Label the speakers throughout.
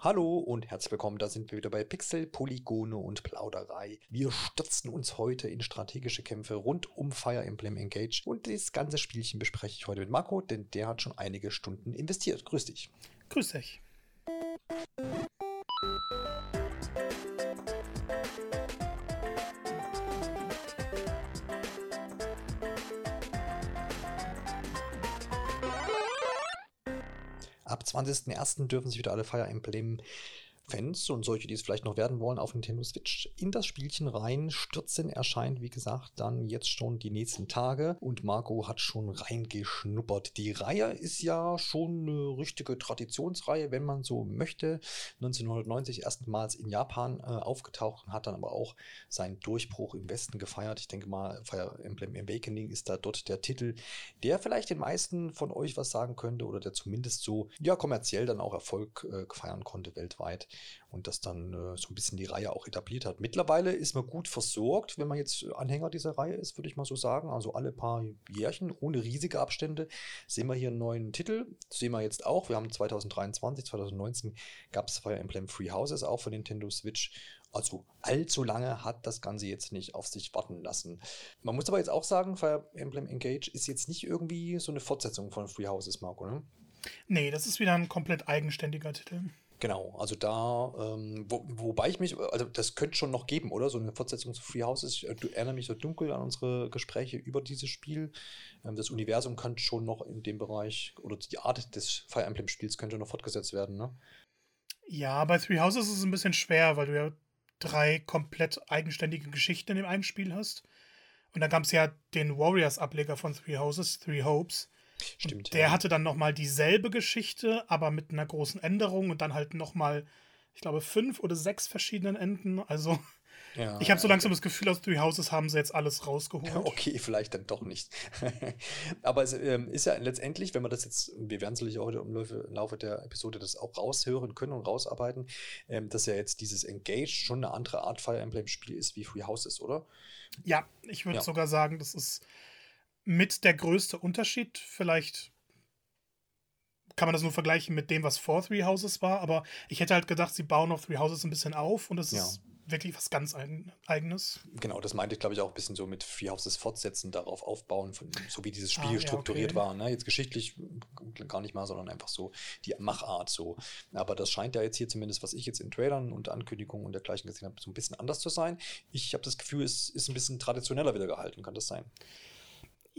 Speaker 1: Hallo und herzlich willkommen, da sind wir wieder bei Pixel, Polygone und Plauderei. Wir stürzen uns heute in strategische Kämpfe rund um Fire Emblem Engage und das ganze Spielchen bespreche ich heute mit Marco, denn der hat schon einige Stunden investiert. Grüß dich.
Speaker 2: Grüß dich.
Speaker 1: 20.01. dürfen sich wieder alle Fire Emblem Fans und solche, die es vielleicht noch werden wollen, auf Nintendo Switch in das Spielchen rein stürzen. Erscheint, wie gesagt, dann jetzt schon die nächsten Tage und Marco hat schon reingeschnuppert. Die Reihe ist ja schon eine richtige Traditionsreihe, wenn man so möchte. 1990 erstmals in Japan äh, aufgetaucht und hat dann aber auch seinen Durchbruch im Westen gefeiert. Ich denke mal, Fire Emblem Awakening ist da dort der Titel, der vielleicht den meisten von euch was sagen könnte oder der zumindest so ja kommerziell dann auch Erfolg äh, feiern konnte weltweit und das dann äh, so ein bisschen die Reihe auch etabliert hat. Mittlerweile ist man gut versorgt, wenn man jetzt Anhänger dieser Reihe ist, würde ich mal so sagen. Also alle paar Jährchen, ohne riesige Abstände, sehen wir hier einen neuen Titel. Das sehen wir jetzt auch. Wir haben 2023, 2019 gab es Fire Emblem Free Houses auch für Nintendo Switch. Also allzu lange hat das Ganze jetzt nicht auf sich warten lassen. Man muss aber jetzt auch sagen, Fire Emblem Engage ist jetzt nicht irgendwie so eine Fortsetzung von Free Houses, Marco, ne?
Speaker 2: Nee, das ist wieder ein komplett eigenständiger Titel.
Speaker 1: Genau, also da, ähm, wo, wobei ich mich, also das könnte schon noch geben, oder? So eine Fortsetzung zu Free Houses. Ich äh, erinnere mich so dunkel an unsere Gespräche über dieses Spiel. Ähm, das Universum könnte schon noch in dem Bereich, oder die Art des Fire Emblem-Spiels könnte noch fortgesetzt werden, ne?
Speaker 2: Ja, bei Three Houses ist es ein bisschen schwer, weil du ja drei komplett eigenständige Geschichten in dem einen Spiel hast. Und dann gab es ja den Warriors-Ableger von Three Houses, Three Hopes
Speaker 1: Stimmt.
Speaker 2: Der ja. hatte dann nochmal dieselbe Geschichte, aber mit einer großen Änderung und dann halt nochmal, ich glaube, fünf oder sechs verschiedenen Enden. Also ja, ich habe so langsam okay. das Gefühl, aus Three Houses haben sie jetzt alles rausgeholt.
Speaker 1: Okay, vielleicht dann doch nicht. aber es ähm, ist ja letztendlich, wenn man das jetzt, wir werden sicherlich heute im Laufe, im Laufe, der Episode das auch raushören können und rausarbeiten, ähm, dass ja jetzt dieses Engage schon eine andere Art Fire Emblem-Spiel ist wie Free Houses, oder?
Speaker 2: Ja, ich würde ja. sogar sagen, das ist mit der größte Unterschied. Vielleicht kann man das nur vergleichen mit dem, was vor Three Houses war, aber ich hätte halt gedacht, sie bauen auf Three Houses ein bisschen auf und es ja. ist wirklich was ganz Eigenes.
Speaker 1: Genau, das meinte ich, glaube ich, auch ein bisschen so mit Three Houses fortsetzen, darauf aufbauen, von, so wie dieses Spiel ah, ja, strukturiert okay. war. Ne? Jetzt geschichtlich gar nicht mal, sondern einfach so die Machart so. Aber das scheint ja jetzt hier zumindest, was ich jetzt in Trailern und Ankündigungen und dergleichen gesehen habe, so ein bisschen anders zu sein. Ich habe das Gefühl, es ist ein bisschen traditioneller wieder gehalten. Kann das sein?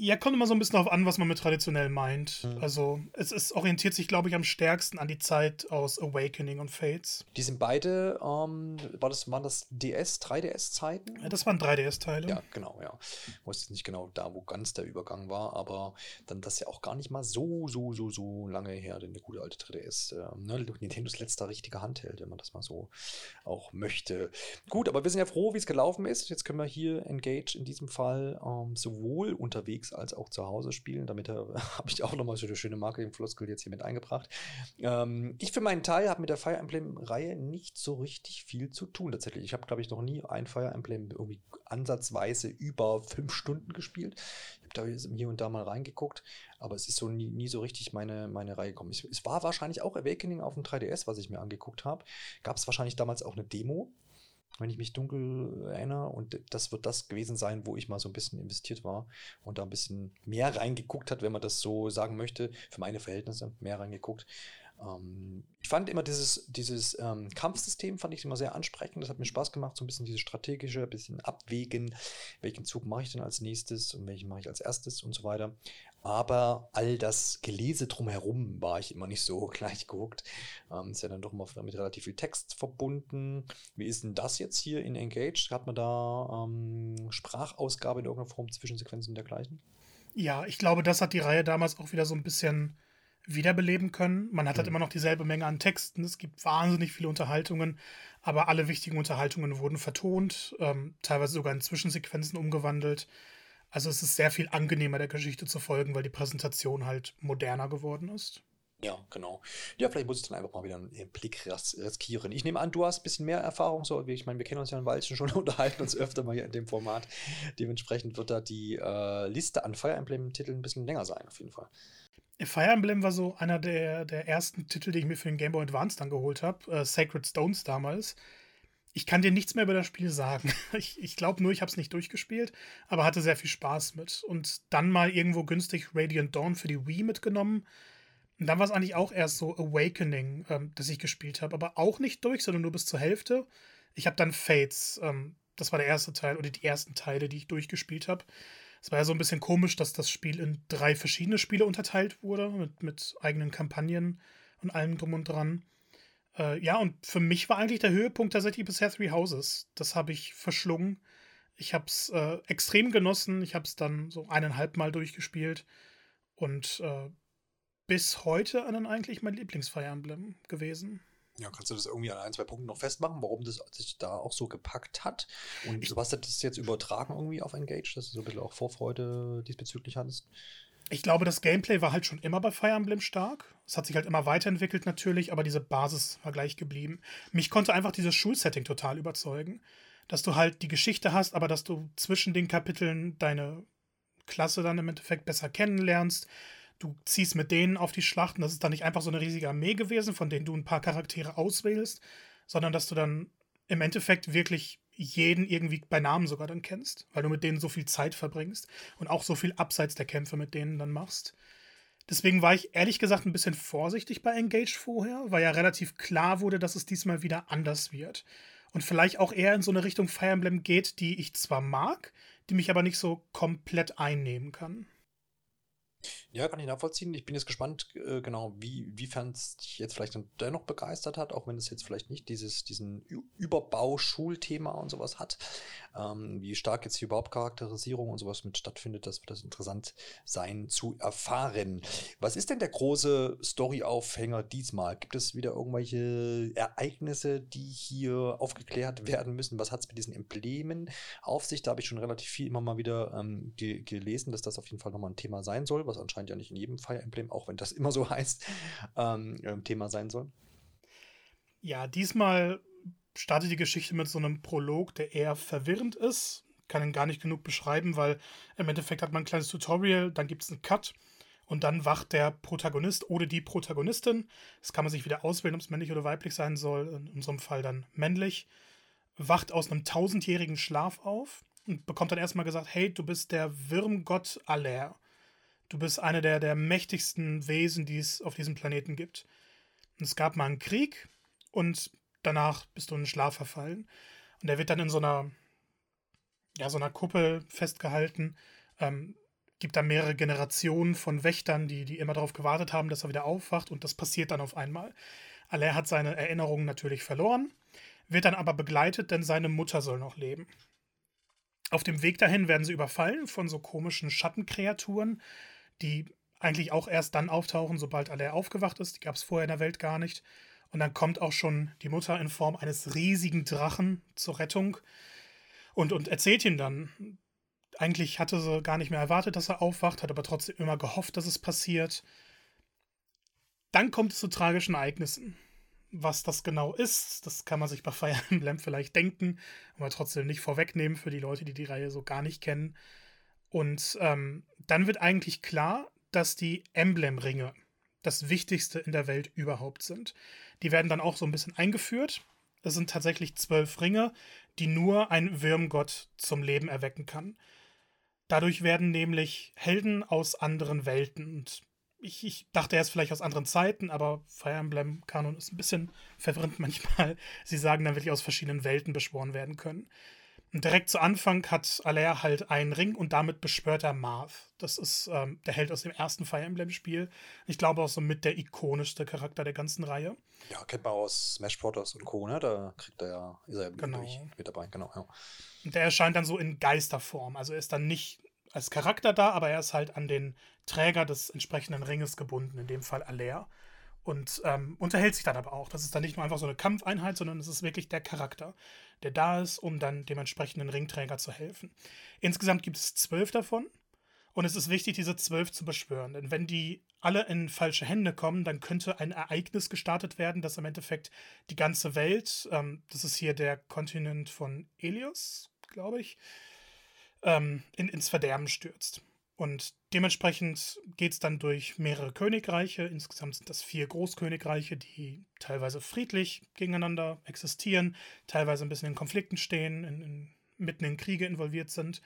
Speaker 2: Ja, kommt immer so ein bisschen darauf an, was man mit traditionell meint. Mhm. Also, es ist, orientiert sich, glaube ich, am stärksten an die Zeit aus Awakening und Fates.
Speaker 1: Die sind beide, ähm, war das, waren das DS, 3DS-Zeiten?
Speaker 2: Ja, das waren 3DS-Teile.
Speaker 1: Ja, genau, ja. Ich wusste nicht genau da, wo ganz der Übergang war, aber dann das ja auch gar nicht mal so, so, so, so lange her, denn der gute alte 3DS, äh, ne, Nintendos letzter richtiger Handheld, wenn man das mal so auch möchte. Gut, aber wir sind ja froh, wie es gelaufen ist. Jetzt können wir hier Engage in diesem Fall ähm, sowohl unterwegs unterwegs als auch zu Hause spielen. Damit habe ich auch nochmal so eine schöne Marketing-Floskel jetzt hier mit eingebracht. Ähm, ich für meinen Teil habe mit der Fire Emblem-Reihe nicht so richtig viel zu tun tatsächlich. Ich habe, glaube ich, noch nie ein Fire Emblem irgendwie ansatzweise über fünf Stunden gespielt. Ich habe da hier und da mal reingeguckt, aber es ist so nie, nie so richtig meine, meine Reihe gekommen. Es, es war wahrscheinlich auch Awakening auf dem 3DS, was ich mir angeguckt habe. Gab es wahrscheinlich damals auch eine Demo wenn ich mich dunkel erinnere. Und das wird das gewesen sein, wo ich mal so ein bisschen investiert war und da ein bisschen mehr reingeguckt hat, wenn man das so sagen möchte, für meine Verhältnisse mehr reingeguckt. Ähm, ich fand immer dieses, dieses ähm, Kampfsystem, fand ich immer sehr ansprechend. Das hat mir Spaß gemacht, so ein bisschen dieses strategische, ein bisschen abwägen, welchen Zug mache ich denn als nächstes und welchen mache ich als erstes und so weiter. Aber all das Gelese drumherum war ich immer nicht so gleich geguckt. Ähm, ist ja dann doch mal mit relativ viel Text verbunden. Wie ist denn das jetzt hier in Engage? Hat man da ähm, Sprachausgabe in irgendeiner Form, Zwischensequenzen und dergleichen?
Speaker 2: Ja, ich glaube, das hat die Reihe damals auch wieder so ein bisschen wiederbeleben können. Man hat halt mhm. immer noch dieselbe Menge an Texten. Es gibt wahnsinnig viele Unterhaltungen, aber alle wichtigen Unterhaltungen wurden vertont, ähm, teilweise sogar in Zwischensequenzen umgewandelt. Also es ist sehr viel angenehmer, der Geschichte zu folgen, weil die Präsentation halt moderner geworden ist.
Speaker 1: Ja, genau. Ja, vielleicht muss ich dann einfach mal wieder einen Blick riskieren. Ich nehme an, du hast ein bisschen mehr Erfahrung. So, ich meine, wir kennen uns ja ein Weilchen schon, unterhalten uns öfter mal hier in dem Format. Dementsprechend wird da die äh, Liste an Fire Emblem-Titeln ein bisschen länger sein, auf jeden Fall.
Speaker 2: Fire Emblem war so einer der, der ersten Titel, die ich mir für den Game Boy Advance dann geholt habe. Äh, Sacred Stones damals. Ich kann dir nichts mehr über das Spiel sagen. Ich, ich glaube nur, ich habe es nicht durchgespielt, aber hatte sehr viel Spaß mit. Und dann mal irgendwo günstig Radiant Dawn für die Wii mitgenommen. Und dann war es eigentlich auch erst so Awakening, ähm, das ich gespielt habe. Aber auch nicht durch, sondern nur bis zur Hälfte. Ich habe dann Fates, ähm, das war der erste Teil oder die ersten Teile, die ich durchgespielt habe. Es war ja so ein bisschen komisch, dass das Spiel in drei verschiedene Spiele unterteilt wurde, mit, mit eigenen Kampagnen und allem drum und dran. Äh, ja, und für mich war eigentlich der Höhepunkt tatsächlich bisher Three Houses. Das habe ich verschlungen. Ich habe es äh, extrem genossen. Ich habe es dann so eineinhalb Mal durchgespielt. Und äh, bis heute dann eigentlich mein Lieblingsfire Emblem gewesen.
Speaker 1: Ja, kannst du das irgendwie an ein, zwei Punkten noch festmachen, warum das sich da auch so gepackt hat? Und ich, du hast das jetzt übertragen irgendwie auf Engage, dass du so ein bisschen auch Vorfreude diesbezüglich hattest?
Speaker 2: Ich glaube, das Gameplay war halt schon immer bei Fire Emblem stark. Es hat sich halt immer weiterentwickelt natürlich, aber diese Basis war gleich geblieben. Mich konnte einfach dieses Schulsetting total überzeugen. Dass du halt die Geschichte hast, aber dass du zwischen den Kapiteln deine Klasse dann im Endeffekt besser kennenlernst, du ziehst mit denen auf die Schlachten. Das ist dann nicht einfach so eine riesige Armee gewesen, von denen du ein paar Charaktere auswählst, sondern dass du dann im Endeffekt wirklich jeden irgendwie bei Namen sogar dann kennst, weil du mit denen so viel Zeit verbringst und auch so viel abseits der Kämpfe mit denen dann machst. Deswegen war ich ehrlich gesagt ein bisschen vorsichtig bei Engage vorher, weil ja relativ klar wurde, dass es diesmal wieder anders wird. Und vielleicht auch eher in so eine Richtung Fire Emblem geht, die ich zwar mag, die mich aber nicht so komplett einnehmen kann.
Speaker 1: Ja, kann ich nachvollziehen. Ich bin jetzt gespannt, äh, genau, wie, wiefern es dich jetzt vielleicht dennoch begeistert hat, auch wenn es jetzt vielleicht nicht dieses, diesen Überbau-Schulthema und sowas hat. Ähm, wie stark jetzt hier überhaupt Charakterisierung und sowas mit stattfindet, das wird das interessant sein zu erfahren. Was ist denn der große Story-Aufhänger diesmal? Gibt es wieder irgendwelche Ereignisse, die hier aufgeklärt werden müssen? Was hat es mit diesen Emblemen auf sich? Da habe ich schon relativ viel immer mal wieder ähm, ge gelesen, dass das auf jeden Fall nochmal ein Thema sein soll, was anscheinend ja nicht in jedem Fire Emblem, auch wenn das immer so heißt, ähm, ähm, Thema sein soll.
Speaker 2: Ja, diesmal startet die Geschichte mit so einem Prolog, der eher verwirrend ist. Kann ihn gar nicht genug beschreiben, weil im Endeffekt hat man ein kleines Tutorial, dann gibt es einen Cut und dann wacht der Protagonist oder die Protagonistin, das kann man sich wieder auswählen, ob es männlich oder weiblich sein soll, in unserem Fall dann männlich, wacht aus einem tausendjährigen Schlaf auf und bekommt dann erstmal gesagt, hey, du bist der Wirmgott Aller. Du bist eine der, der mächtigsten Wesen, die es auf diesem Planeten gibt. Und es gab mal einen Krieg und danach bist du in den Schlaf verfallen. Und er wird dann in so einer, ja, so einer Kuppel festgehalten. Ähm, gibt da mehrere Generationen von Wächtern, die, die immer darauf gewartet haben, dass er wieder aufwacht. Und das passiert dann auf einmal. Aller hat seine Erinnerungen natürlich verloren, wird dann aber begleitet, denn seine Mutter soll noch leben. Auf dem Weg dahin werden sie überfallen von so komischen Schattenkreaturen, die eigentlich auch erst dann auftauchen, sobald Aller aufgewacht ist. Die gab es vorher in der Welt gar nicht. Und dann kommt auch schon die Mutter in Form eines riesigen Drachen zur Rettung und, und erzählt ihm dann, eigentlich hatte sie gar nicht mehr erwartet, dass er aufwacht, hat aber trotzdem immer gehofft, dass es passiert. Dann kommt es zu tragischen Ereignissen. Was das genau ist, das kann man sich bei Fire Emblem vielleicht denken, aber trotzdem nicht vorwegnehmen für die Leute, die die Reihe so gar nicht kennen. Und ähm, dann wird eigentlich klar, dass die Emblem-Ringe das Wichtigste in der Welt überhaupt sind. Die werden dann auch so ein bisschen eingeführt. Es sind tatsächlich zwölf Ringe, die nur ein Würmgott zum Leben erwecken kann. Dadurch werden nämlich Helden aus anderen Welten und ich, ich dachte erst vielleicht aus anderen Zeiten, aber Fire Emblem Kanon ist ein bisschen verwirrend manchmal. Sie sagen dann wirklich aus verschiedenen Welten beschworen werden können. Und direkt zu Anfang hat Alair halt einen Ring und damit beschwört er Marth. Das ist ähm, der Held aus dem ersten Fire Emblem-Spiel. Ich glaube auch so mit der ikonischste Charakter der ganzen Reihe.
Speaker 1: Ja, kennt man aus Smash Bros. und Co., ne? Da kriegt er ja, ist er genau. mit dabei, genau, ja.
Speaker 2: Und der erscheint dann so in Geisterform. Also er ist dann nicht als Charakter da, aber er ist halt an den Träger des entsprechenden Ringes gebunden, in dem Fall Alair und ähm, unterhält sich dann aber auch. Das ist dann nicht nur einfach so eine Kampfeinheit, sondern es ist wirklich der Charakter, der da ist, um dann dem entsprechenden Ringträger zu helfen. Insgesamt gibt es zwölf davon und es ist wichtig, diese zwölf zu beschwören, denn wenn die alle in falsche Hände kommen, dann könnte ein Ereignis gestartet werden, das im Endeffekt die ganze Welt, ähm, das ist hier der Kontinent von Elios, glaube ich, ähm, in, ins Verderben stürzt. Und dementsprechend geht es dann durch mehrere Königreiche. Insgesamt sind das vier Großkönigreiche, die teilweise friedlich gegeneinander existieren, teilweise ein bisschen in Konflikten stehen, in, in, mitten in Kriege involviert sind.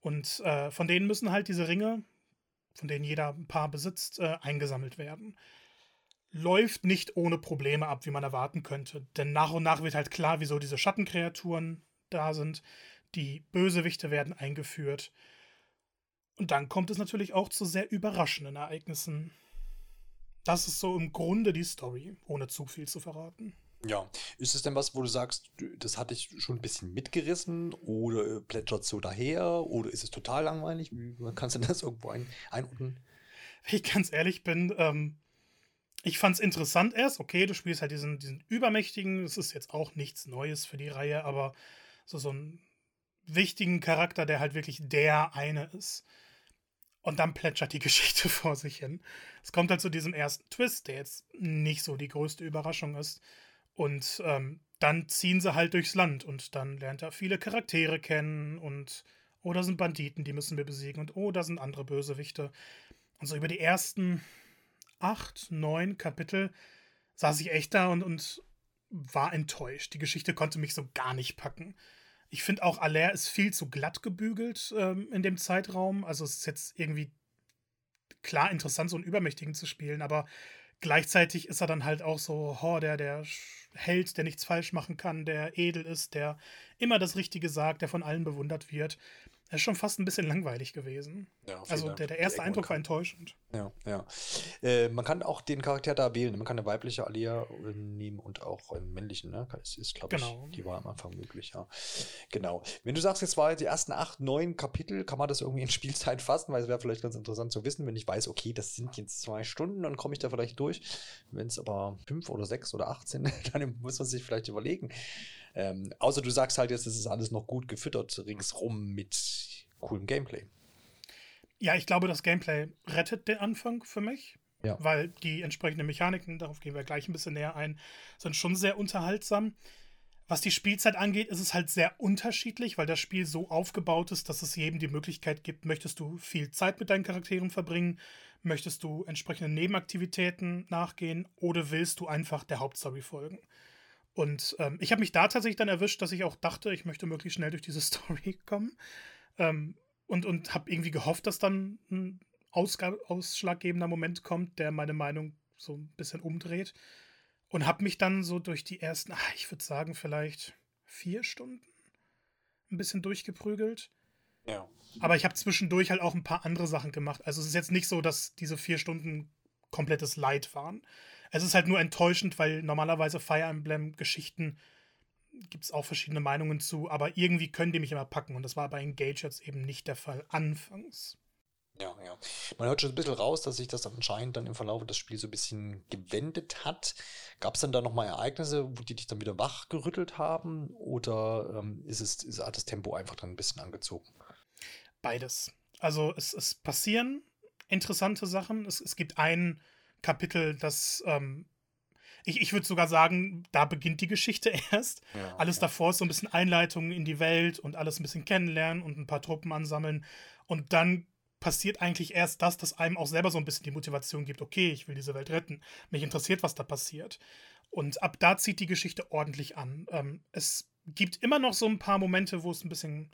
Speaker 2: Und äh, von denen müssen halt diese Ringe, von denen jeder ein paar besitzt, äh, eingesammelt werden. Läuft nicht ohne Probleme ab, wie man erwarten könnte. Denn nach und nach wird halt klar, wieso diese Schattenkreaturen da sind. Die Bösewichte werden eingeführt. Und dann kommt es natürlich auch zu sehr überraschenden Ereignissen. Das ist so im Grunde die Story, ohne zu viel zu verraten.
Speaker 1: Ja, ist es denn was, wo du sagst, das hat dich schon ein bisschen mitgerissen oder plätschert so daher oder ist es total langweilig? Wie kannst du das irgendwo ein, einordnen?
Speaker 2: Wenn ich ganz ehrlich bin, ähm, ich fand es interessant erst. Okay, du spielst halt diesen, diesen übermächtigen, das ist jetzt auch nichts Neues für die Reihe, aber so, so einen wichtigen Charakter, der halt wirklich der eine ist. Und dann plätschert die Geschichte vor sich hin. Es kommt halt zu diesem ersten Twist, der jetzt nicht so die größte Überraschung ist. Und ähm, dann ziehen sie halt durchs Land und dann lernt er viele Charaktere kennen und oh, da sind Banditen, die müssen wir besiegen und oh, da sind andere Bösewichte. Und so über die ersten acht, neun Kapitel saß ich echt da und, und war enttäuscht. Die Geschichte konnte mich so gar nicht packen. Ich finde auch, Aller ist viel zu glatt gebügelt ähm, in dem Zeitraum. Also es ist jetzt irgendwie klar interessant, so einen Übermächtigen zu spielen, aber gleichzeitig ist er dann halt auch so, oh, der, der Held, der nichts falsch machen kann, der edel ist, der immer das Richtige sagt, der von allen bewundert wird. Das ist schon fast ein bisschen langweilig gewesen. Ja, also der, der erste Eindruck war enttäuschend.
Speaker 1: Ja, ja. Äh, man kann auch den Charakter da wählen. Man kann eine weibliche Alia nehmen und auch einen männlichen. Ne? Das ist, glaube genau. ich, die war am Anfang möglich, ja. Genau. Wenn du sagst, jetzt war die ersten acht, neun Kapitel, kann man das irgendwie in Spielzeit fassen, weil es wäre vielleicht ganz interessant zu wissen, wenn ich weiß, okay, das sind jetzt zwei Stunden, dann komme ich da vielleicht durch. Wenn es aber fünf oder sechs oder acht sind, dann muss man sich vielleicht überlegen. Ähm, außer du sagst halt jetzt, es ist alles noch gut gefüttert ringsrum mit coolem Gameplay.
Speaker 2: Ja, ich glaube, das Gameplay rettet den Anfang für mich. Ja. Weil die entsprechenden Mechaniken, darauf gehen wir gleich ein bisschen näher ein, sind schon sehr unterhaltsam. Was die Spielzeit angeht, ist es halt sehr unterschiedlich, weil das Spiel so aufgebaut ist, dass es jedem die Möglichkeit gibt, möchtest du viel Zeit mit deinen Charakteren verbringen, möchtest du entsprechende Nebenaktivitäten nachgehen oder willst du einfach der Hauptstory folgen. Und ähm, ich habe mich da tatsächlich dann erwischt, dass ich auch dachte, ich möchte möglichst schnell durch diese Story kommen. Ähm, und und habe irgendwie gehofft, dass dann ein Ausg ausschlaggebender Moment kommt, der meine Meinung so ein bisschen umdreht. Und habe mich dann so durch die ersten, ach, ich würde sagen, vielleicht vier Stunden ein bisschen durchgeprügelt. Ja. Aber ich habe zwischendurch halt auch ein paar andere Sachen gemacht. Also es ist jetzt nicht so, dass diese vier Stunden komplettes Leid waren. Es ist halt nur enttäuschend, weil normalerweise Fire Emblem-Geschichten gibt es auch verschiedene Meinungen zu, aber irgendwie können die mich immer packen und das war bei Engage jetzt eben nicht der Fall anfangs.
Speaker 1: Ja, ja. Man hört schon ein bisschen raus, dass sich das anscheinend dann im Verlauf des Spiels so ein bisschen gewendet hat. Gab es dann da nochmal Ereignisse, wo die dich dann wieder wachgerüttelt haben? Oder ähm, ist es, ist, hat das Tempo einfach dann ein bisschen angezogen?
Speaker 2: Beides. Also es, es passieren interessante Sachen. Es, es gibt einen Kapitel, das ähm, ich, ich würde sogar sagen, da beginnt die Geschichte erst. Ja, alles ja. davor ist so ein bisschen Einleitung in die Welt und alles ein bisschen kennenlernen und ein paar Truppen ansammeln. Und dann passiert eigentlich erst das, dass einem auch selber so ein bisschen die Motivation gibt, okay, ich will diese Welt retten. Mich interessiert, was da passiert. Und ab da zieht die Geschichte ordentlich an. Ähm, es gibt immer noch so ein paar Momente, wo es ein bisschen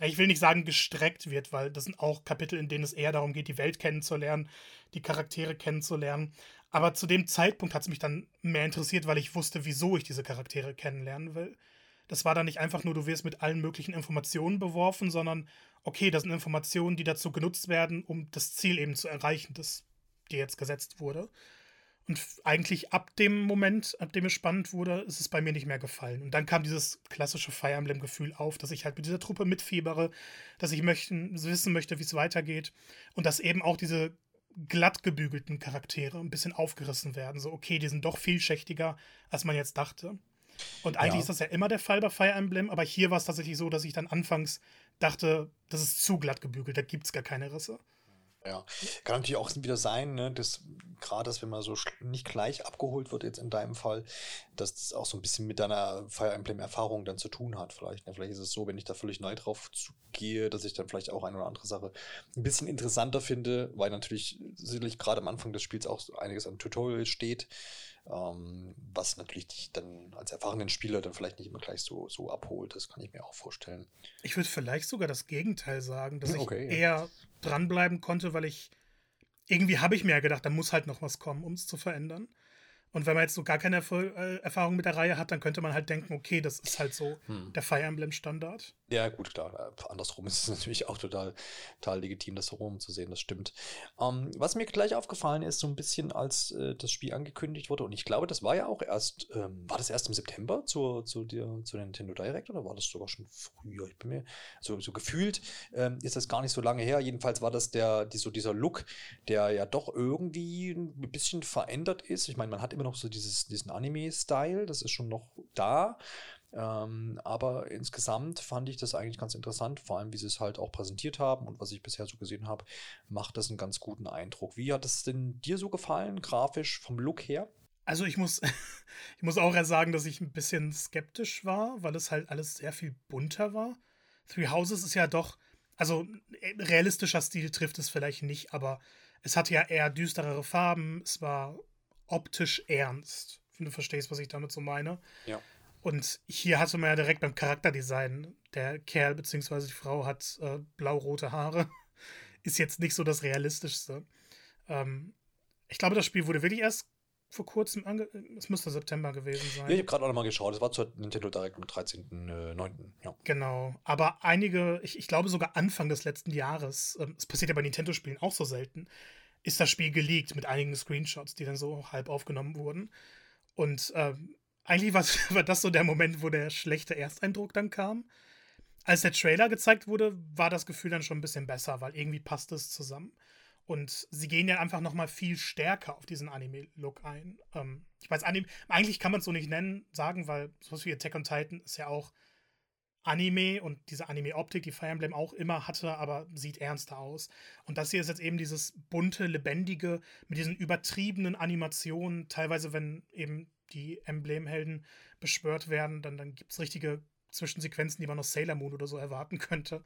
Speaker 2: ich will nicht sagen gestreckt wird, weil das sind auch Kapitel, in denen es eher darum geht, die Welt kennenzulernen, die Charaktere kennenzulernen. Aber zu dem Zeitpunkt hat es mich dann mehr interessiert, weil ich wusste, wieso ich diese Charaktere kennenlernen will. Das war dann nicht einfach nur, du wirst mit allen möglichen Informationen beworfen, sondern okay, das sind Informationen, die dazu genutzt werden, um das Ziel eben zu erreichen, das dir jetzt gesetzt wurde. Und eigentlich ab dem Moment, ab dem es spannend wurde, ist es bei mir nicht mehr gefallen. Und dann kam dieses klassische Fire Emblem-Gefühl auf, dass ich halt mit dieser Truppe mitfiebere, dass ich möchten, wissen möchte, wie es weitergeht. Und dass eben auch diese glatt gebügelten Charaktere ein bisschen aufgerissen werden. So, okay, die sind doch vielschichtiger, als man jetzt dachte. Und eigentlich ja. ist das ja immer der Fall bei Fire Emblem, aber hier war es tatsächlich so, dass ich dann anfangs dachte, das ist zu glatt gebügelt, da gibt es gar keine Risse.
Speaker 1: Ja, kann natürlich auch wieder sein, ne, dass gerade, dass wenn man so nicht gleich abgeholt wird, jetzt in deinem Fall, dass das auch so ein bisschen mit deiner Fire Emblem-Erfahrung dann zu tun hat. Vielleicht, ne? vielleicht ist es so, wenn ich da völlig neu drauf gehe, dass ich dann vielleicht auch eine oder andere Sache ein bisschen interessanter finde, weil natürlich sicherlich gerade am Anfang des Spiels auch einiges an Tutorial steht, ähm, was natürlich dich dann als erfahrenen Spieler dann vielleicht nicht immer gleich so, so abholt. Das kann ich mir auch vorstellen.
Speaker 2: Ich würde vielleicht sogar das Gegenteil sagen, dass okay, ich ja. Dranbleiben konnte, weil ich irgendwie habe ich mir ja gedacht, da muss halt noch was kommen, um es zu verändern. Und wenn man jetzt so gar keine äh, Erfahrung mit der Reihe hat, dann könnte man halt denken, okay, das ist halt so hm. der Fire Emblem Standard.
Speaker 1: Ja, gut, klar. Äh, andersrum ist es natürlich auch total, total legitim, das so rumzusehen, das stimmt. Ähm, was mir gleich aufgefallen ist, so ein bisschen, als äh, das Spiel angekündigt wurde, und ich glaube, das war ja auch erst, ähm, war das erst im September zur, zu, der, zu der Nintendo Direct oder war das sogar schon früher? Ich bin mir so, so gefühlt, ähm, ist das gar nicht so lange her. Jedenfalls war das der, die, so dieser Look, der ja doch irgendwie ein bisschen verändert ist. Ich meine, man hat immer noch so dieses, diesen Anime-Style, das ist schon noch da. Ähm, aber insgesamt fand ich das eigentlich ganz interessant, vor allem wie sie es halt auch präsentiert haben und was ich bisher so gesehen habe, macht das einen ganz guten Eindruck. Wie hat es denn dir so gefallen, grafisch vom Look her?
Speaker 2: Also ich muss, ich muss auch sagen, dass ich ein bisschen skeptisch war, weil es halt alles sehr viel bunter war. Three Houses ist ja doch, also äh, realistischer Stil trifft es vielleicht nicht, aber es hatte ja eher düsterere Farben, es war optisch ernst, wenn du verstehst, was ich damit so meine.
Speaker 1: Ja.
Speaker 2: Und hier hatte man ja direkt beim Charakterdesign, der Kerl bzw. die Frau hat äh, blau-rote Haare. Ist jetzt nicht so das Realistischste. Ähm, ich glaube, das Spiel wurde wirklich erst vor kurzem ange. Es müsste September gewesen sein.
Speaker 1: Ja, ich habe gerade auch nochmal geschaut. Es war zur Nintendo Direct am 13.09. Äh, ja.
Speaker 2: Genau. Aber einige, ich, ich, glaube sogar Anfang des letzten Jahres, ähm, es passiert ja bei Nintendo-Spielen auch so selten, ist das Spiel geleakt mit einigen Screenshots, die dann so halb aufgenommen wurden. Und ähm, eigentlich war das so der Moment, wo der schlechte Ersteindruck dann kam. Als der Trailer gezeigt wurde, war das Gefühl dann schon ein bisschen besser, weil irgendwie passt es zusammen. Und sie gehen ja einfach nochmal viel stärker auf diesen Anime-Look ein. Ähm, ich weiß, Anime, eigentlich kann man es so nicht nennen, sagen, weil sowas wie Attack on Titan ist ja auch Anime und diese Anime-Optik, die Fire Emblem auch immer hatte, aber sieht ernster aus. Und das hier ist jetzt eben dieses bunte, lebendige, mit diesen übertriebenen Animationen. Teilweise, wenn eben die Emblemhelden beschwört werden, dann, dann gibt es richtige Zwischensequenzen, die man aus Sailor Moon oder so erwarten könnte.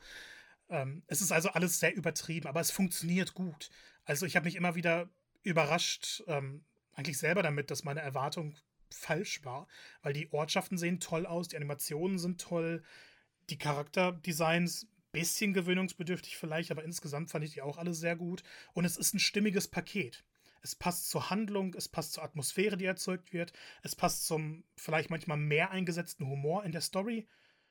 Speaker 2: Ähm, es ist also alles sehr übertrieben, aber es funktioniert gut. Also ich habe mich immer wieder überrascht, ähm, eigentlich selber damit, dass meine Erwartung falsch war, weil die Ortschaften sehen toll aus, die Animationen sind toll, die Charakterdesigns bisschen gewöhnungsbedürftig vielleicht, aber insgesamt fand ich die auch alle sehr gut und es ist ein stimmiges Paket. Es passt zur Handlung, es passt zur Atmosphäre, die erzeugt wird, es passt zum vielleicht manchmal mehr eingesetzten Humor in der Story.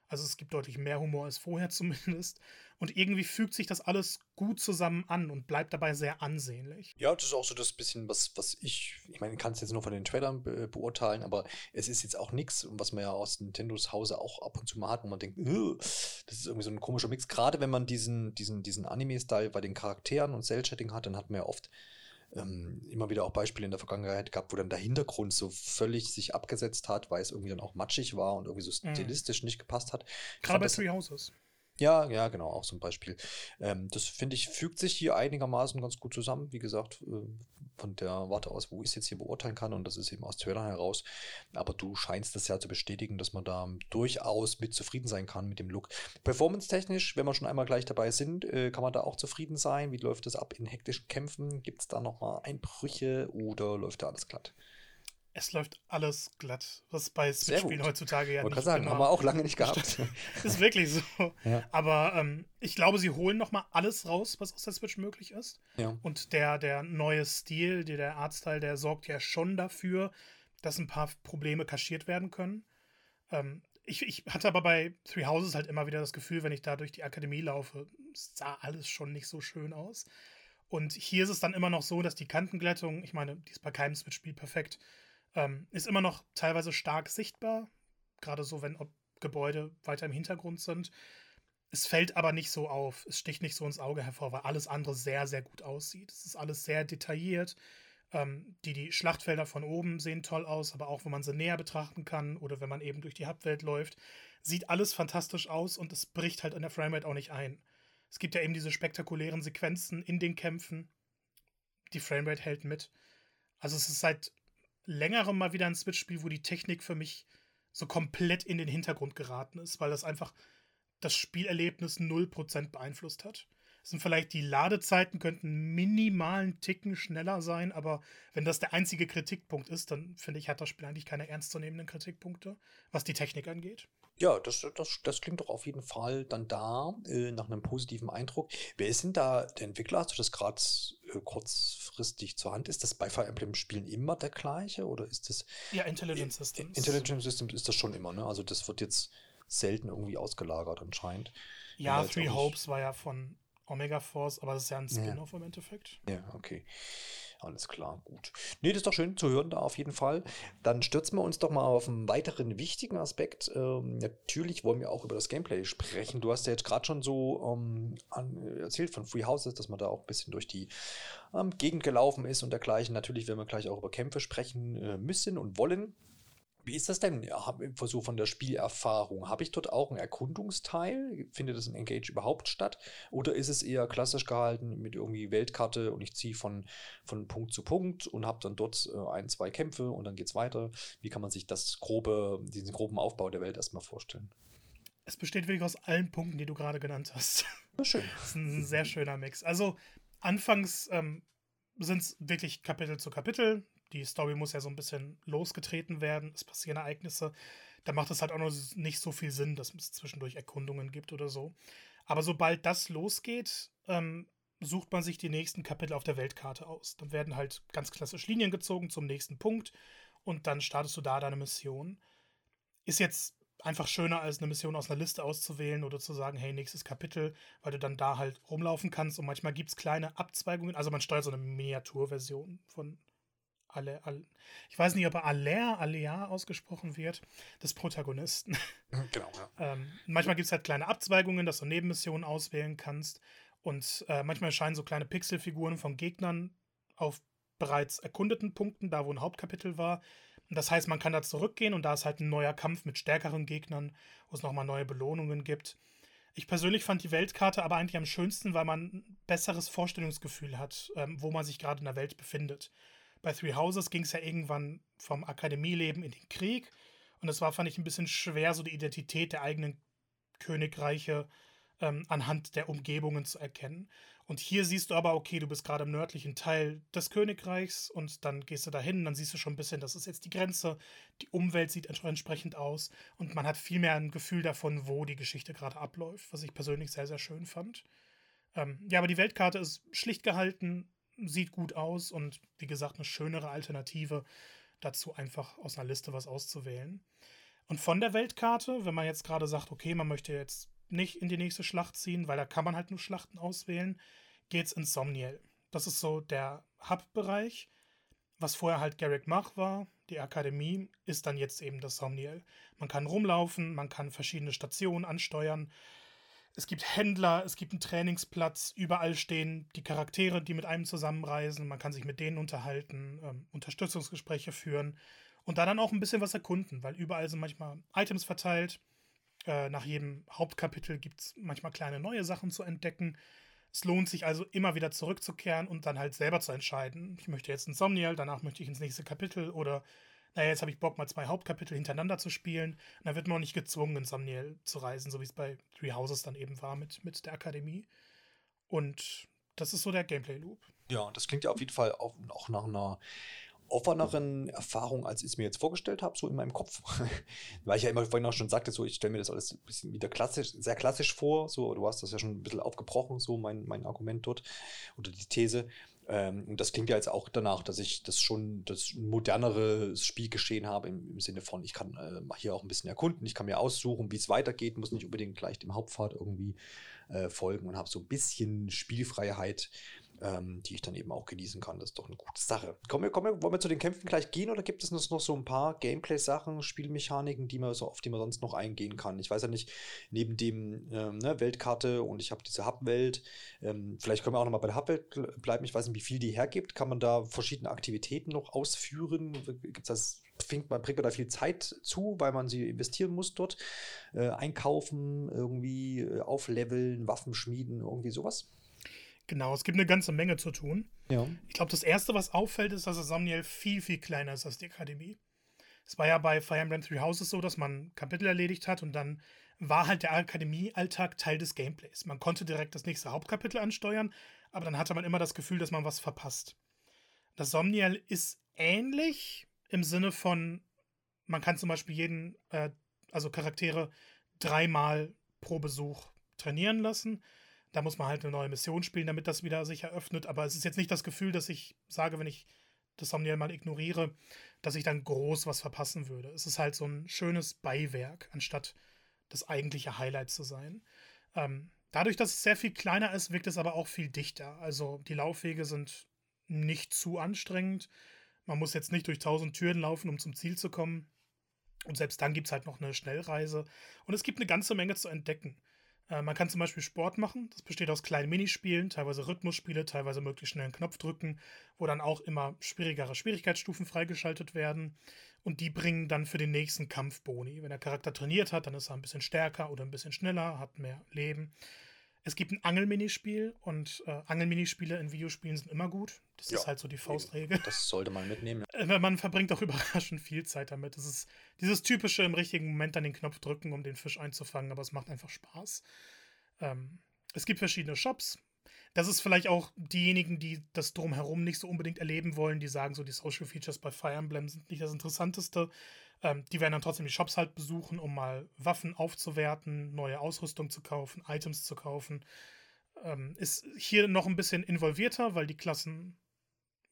Speaker 2: Also es gibt deutlich mehr Humor als vorher zumindest. Und irgendwie fügt sich das alles gut zusammen an und bleibt dabei sehr ansehnlich.
Speaker 1: Ja, das ist auch so das bisschen, was, was ich, ich meine, ich kann es jetzt nur von den Trailern be beurteilen, aber es ist jetzt auch nichts, was man ja aus Nintendos Hause auch ab und zu mal hat, wo man denkt, das ist irgendwie so ein komischer Mix. Gerade wenn man diesen, diesen, diesen Anime-Style bei den Charakteren und Cell-Shading hat, dann hat man ja oft ähm, immer wieder auch Beispiele in der Vergangenheit gehabt, wo dann der Hintergrund so völlig sich abgesetzt hat, weil es irgendwie dann auch matschig war und irgendwie so mhm. stilistisch mhm. nicht gepasst hat.
Speaker 2: Gerade bei Three Houses.
Speaker 1: Ja, ja, genau, auch so ein Beispiel. Ähm, das finde ich, fügt sich hier einigermaßen ganz gut zusammen. Wie gesagt, äh, von der Warte aus, wo ich es jetzt hier beurteilen kann, und das ist eben aus Trailern heraus. Aber du scheinst das ja zu bestätigen, dass man da durchaus mit zufrieden sein kann mit dem Look. Performance-technisch, wenn wir schon einmal gleich dabei sind, äh, kann man da auch zufrieden sein. Wie läuft das ab in hektischen Kämpfen? Gibt es da nochmal Einbrüche oder läuft da alles glatt?
Speaker 2: Es läuft alles glatt, was bei Switch-Spielen heutzutage ja
Speaker 1: Wollte nicht sagen, haben wir auch lange nicht gehabt.
Speaker 2: ist wirklich so. Ja. Aber ähm, ich glaube, sie holen noch mal alles raus, was aus der Switch möglich ist.
Speaker 1: Ja.
Speaker 2: Und der, der neue Stil, der, der Artstyle, der sorgt ja schon dafür, dass ein paar Probleme kaschiert werden können. Ähm, ich, ich hatte aber bei Three Houses halt immer wieder das Gefühl, wenn ich da durch die Akademie laufe, sah alles schon nicht so schön aus. Und hier ist es dann immer noch so, dass die Kantenglättung, ich meine, die ist bei keinem Switch-Spiel perfekt, ähm, ist immer noch teilweise stark sichtbar, gerade so, wenn Gebäude weiter im Hintergrund sind. Es fällt aber nicht so auf, es sticht nicht so ins Auge hervor, weil alles andere sehr, sehr gut aussieht. Es ist alles sehr detailliert. Ähm, die, die Schlachtfelder von oben sehen toll aus, aber auch wenn man sie näher betrachten kann oder wenn man eben durch die Hauptwelt läuft, sieht alles fantastisch aus und es bricht halt in der Framerate auch nicht ein. Es gibt ja eben diese spektakulären Sequenzen in den Kämpfen. Die Framerate hält mit. Also es ist seit längerem mal wieder ein Switch-Spiel, wo die Technik für mich so komplett in den Hintergrund geraten ist, weil das einfach das Spielerlebnis 0% beeinflusst hat. Es sind vielleicht die Ladezeiten könnten minimalen Ticken schneller sein, aber wenn das der einzige Kritikpunkt ist, dann finde ich, hat das Spiel eigentlich keine ernstzunehmenden Kritikpunkte, was die Technik angeht.
Speaker 1: Ja, das, das, das klingt doch auf jeden Fall dann da äh, nach einem positiven Eindruck. Wer ist denn da der Entwickler? Hast du das gerade äh, kurzfristig zur Hand? Ist das bei Fire Emblem Spielen immer der gleiche oder ist das.
Speaker 2: Ja, Intelligent Systems.
Speaker 1: Intelligent Systems ist das schon immer, ne? Also das wird jetzt selten irgendwie ausgelagert anscheinend.
Speaker 2: Ja, Three Hopes war ja von Omega Force, aber das ist ja ein Spin-off ja. im Endeffekt.
Speaker 1: Ja, okay. Alles klar, gut. Nee, das ist doch schön zu hören da auf jeden Fall. Dann stürzen wir uns doch mal auf einen weiteren wichtigen Aspekt. Ähm, natürlich wollen wir auch über das Gameplay sprechen. Du hast ja jetzt gerade schon so ähm, an, erzählt von Free Houses, dass man da auch ein bisschen durch die ähm, Gegend gelaufen ist und dergleichen. Natürlich werden wir gleich auch über Kämpfe sprechen äh, müssen und wollen. Wie ist das denn so von der Spielerfahrung? Habe ich dort auch einen Erkundungsteil? Findet das in Engage überhaupt statt? Oder ist es eher klassisch gehalten mit irgendwie Weltkarte und ich ziehe von, von Punkt zu Punkt und habe dann dort äh, ein, zwei Kämpfe und dann geht es weiter? Wie kann man sich das grobe, diesen groben Aufbau der Welt erstmal vorstellen?
Speaker 2: Es besteht wirklich aus allen Punkten, die du gerade genannt hast.
Speaker 1: Schön.
Speaker 2: Das ist ein sehr schöner Mix. Also anfangs ähm, sind es wirklich Kapitel zu Kapitel die Story muss ja so ein bisschen losgetreten werden, es passieren Ereignisse. Da macht es halt auch noch nicht so viel Sinn, dass es zwischendurch Erkundungen gibt oder so. Aber sobald das losgeht, ähm, sucht man sich die nächsten Kapitel auf der Weltkarte aus. Dann werden halt ganz klassisch Linien gezogen zum nächsten Punkt und dann startest du da deine Mission. Ist jetzt einfach schöner, als eine Mission aus einer Liste auszuwählen oder zu sagen, hey, nächstes Kapitel, weil du dann da halt rumlaufen kannst und manchmal gibt es kleine Abzweigungen. Also man steuert so eine Miniaturversion von alle, alle, ich weiß nicht, ob er Aller, Alea ausgesprochen wird, des Protagonisten.
Speaker 1: Genau,
Speaker 2: ja. ähm, manchmal gibt es halt kleine Abzweigungen, dass du Nebenmissionen auswählen kannst. Und äh, manchmal erscheinen so kleine Pixelfiguren von Gegnern auf bereits erkundeten Punkten, da wo ein Hauptkapitel war. Und das heißt, man kann da zurückgehen und da ist halt ein neuer Kampf mit stärkeren Gegnern, wo es nochmal neue Belohnungen gibt. Ich persönlich fand die Weltkarte aber eigentlich am schönsten, weil man ein besseres Vorstellungsgefühl hat, ähm, wo man sich gerade in der Welt befindet. Bei Three Houses ging es ja irgendwann vom Akademieleben in den Krieg. Und es war, fand ich, ein bisschen schwer, so die Identität der eigenen Königreiche ähm, anhand der Umgebungen zu erkennen. Und hier siehst du aber, okay, du bist gerade im nördlichen Teil des Königreichs und dann gehst du dahin, dann siehst du schon ein bisschen, das ist jetzt die Grenze. Die Umwelt sieht entsprechend aus und man hat viel mehr ein Gefühl davon, wo die Geschichte gerade abläuft, was ich persönlich sehr, sehr schön fand. Ähm, ja, aber die Weltkarte ist schlicht gehalten, sieht gut aus und wie gesagt, eine schönere Alternative dazu, einfach aus einer Liste was auszuwählen. Und von der Weltkarte, wenn man jetzt gerade sagt, okay, man möchte jetzt nicht in die nächste Schlacht ziehen, weil da kann man halt nur Schlachten auswählen, geht's ins Somniel. Das ist so der Hub-Bereich. Was vorher halt Garrick Mach war, die Akademie, ist dann jetzt eben das Somniel. Man kann rumlaufen, man kann verschiedene Stationen ansteuern es gibt Händler, es gibt einen Trainingsplatz, überall stehen die Charaktere, die mit einem zusammenreisen, man kann sich mit denen unterhalten, ähm, Unterstützungsgespräche führen und da dann auch ein bisschen was erkunden, weil überall sind manchmal Items verteilt. Äh, nach jedem Hauptkapitel gibt es manchmal kleine neue Sachen zu entdecken. Es lohnt sich also immer wieder zurückzukehren und dann halt selber zu entscheiden. Ich möchte jetzt ins Somniel, danach möchte ich ins nächste Kapitel oder naja, jetzt habe ich Bock, mal zwei Hauptkapitel hintereinander zu spielen. Und dann wird man auch nicht gezwungen, in Samniel zu reisen, so wie es bei Three Houses dann eben war mit, mit der Akademie. Und das ist so der Gameplay-Loop.
Speaker 1: Ja, das klingt ja auf jeden Fall auch, auch nach einer offeneren Erfahrung, als ich es mir jetzt vorgestellt habe, so in meinem Kopf. Weil ich ja immer vorhin auch schon sagte, so ich stelle mir das alles ein bisschen wieder klassisch, sehr klassisch vor. So, du hast das ja schon ein bisschen aufgebrochen, so mein, mein Argument dort oder die These. Ähm, und das klingt ja jetzt auch danach, dass ich das schon das modernere Spielgeschehen habe, im, im Sinne von, ich kann äh, hier auch ein bisschen erkunden, ich kann mir aussuchen, wie es weitergeht, muss nicht unbedingt gleich dem Hauptpfad irgendwie äh, folgen und habe so ein bisschen Spielfreiheit ähm, die ich dann eben auch genießen kann. Das ist doch eine gute Sache. Kommen wir, kommen wir, wollen wir zu den Kämpfen gleich gehen oder gibt es noch so ein paar Gameplay-Sachen, Spielmechaniken, die man so, auf die man sonst noch eingehen kann? Ich weiß ja nicht, neben dem ähm, ne, Weltkarte und ich habe diese Hub-Welt, ähm, vielleicht können wir auch noch mal bei der Hub-Welt bleiben. Ich weiß nicht, wie viel die hergibt. Kann man da verschiedene Aktivitäten noch ausführen? Gibt das fängt man, bringt man da viel Zeit zu, weil man sie investieren muss dort. Äh, einkaufen, irgendwie äh, aufleveln, Waffen schmieden, irgendwie sowas.
Speaker 2: Genau, es gibt eine ganze Menge zu tun.
Speaker 1: Ja.
Speaker 2: Ich glaube, das Erste, was auffällt, ist, dass Somniel viel, viel kleiner ist als die Akademie. Es war ja bei Fire Emblem Three Houses so, dass man Kapitel erledigt hat und dann war halt der Akademie-Alltag Teil des Gameplays. Man konnte direkt das nächste Hauptkapitel ansteuern, aber dann hatte man immer das Gefühl, dass man was verpasst. Das Somniel ist ähnlich im Sinne von, man kann zum Beispiel jeden, äh, also Charaktere dreimal pro Besuch trainieren lassen. Da muss man halt eine neue Mission spielen, damit das wieder sich eröffnet. Aber es ist jetzt nicht das Gefühl, dass ich sage, wenn ich das Somniel mal ignoriere, dass ich dann groß was verpassen würde. Es ist halt so ein schönes Beiwerk, anstatt das eigentliche Highlight zu sein. Ähm, dadurch, dass es sehr viel kleiner ist, wirkt es aber auch viel dichter. Also die Laufwege sind nicht zu anstrengend. Man muss jetzt nicht durch tausend Türen laufen, um zum Ziel zu kommen. Und selbst dann gibt es halt noch eine Schnellreise. Und es gibt eine ganze Menge zu entdecken. Äh, man kann zum Beispiel Sport machen. Das besteht aus kleinen Minispielen, teilweise Rhythmusspiele, teilweise möglichst schnell einen Knopf drücken, wo dann auch immer schwierigere Schwierigkeitsstufen freigeschaltet werden. Und die bringen dann für den nächsten Kampf Boni. Wenn der Charakter trainiert hat, dann ist er ein bisschen stärker oder ein bisschen schneller, hat mehr Leben. Es gibt ein Angelminispiel und äh, Angelminispiele in Videospielen sind immer gut. Das ja, ist halt so die Faustregel.
Speaker 1: Das sollte man mitnehmen.
Speaker 2: Äh, man verbringt auch überraschend viel Zeit damit. Das ist dieses typische im richtigen Moment dann den Knopf drücken, um den Fisch einzufangen, aber es macht einfach Spaß. Ähm, es gibt verschiedene Shops. Das ist vielleicht auch diejenigen, die das drumherum nicht so unbedingt erleben wollen, die sagen so, die Social Features bei Fire Emblem sind nicht das Interessanteste. Ähm, die werden dann trotzdem die Shops halt besuchen, um mal Waffen aufzuwerten, neue Ausrüstung zu kaufen, Items zu kaufen. Ähm, ist hier noch ein bisschen involvierter, weil die Klassen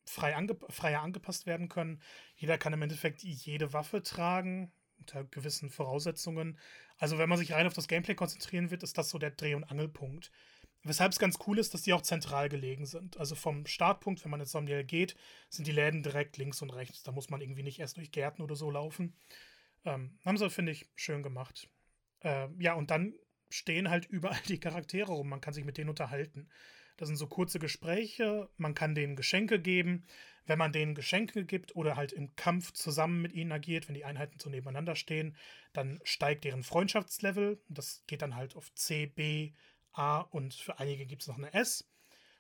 Speaker 2: frei ange freier angepasst werden können. Jeder kann im Endeffekt jede Waffe tragen, unter gewissen Voraussetzungen. Also wenn man sich rein auf das Gameplay konzentrieren wird, ist das so der Dreh- und Angelpunkt. Weshalb es ganz cool ist, dass die auch zentral gelegen sind. Also vom Startpunkt, wenn man jetzt Somniel geht, sind die Läden direkt links und rechts. Da muss man irgendwie nicht erst durch Gärten oder so laufen. Ähm, haben sie, finde ich, schön gemacht. Äh, ja, und dann stehen halt überall die Charaktere rum. Man kann sich mit denen unterhalten. Das sind so kurze Gespräche. Man kann denen Geschenke geben. Wenn man denen Geschenke gibt oder halt im Kampf zusammen mit ihnen agiert, wenn die Einheiten so nebeneinander stehen, dann steigt deren Freundschaftslevel. Das geht dann halt auf C, B, A und für einige gibt es noch eine S.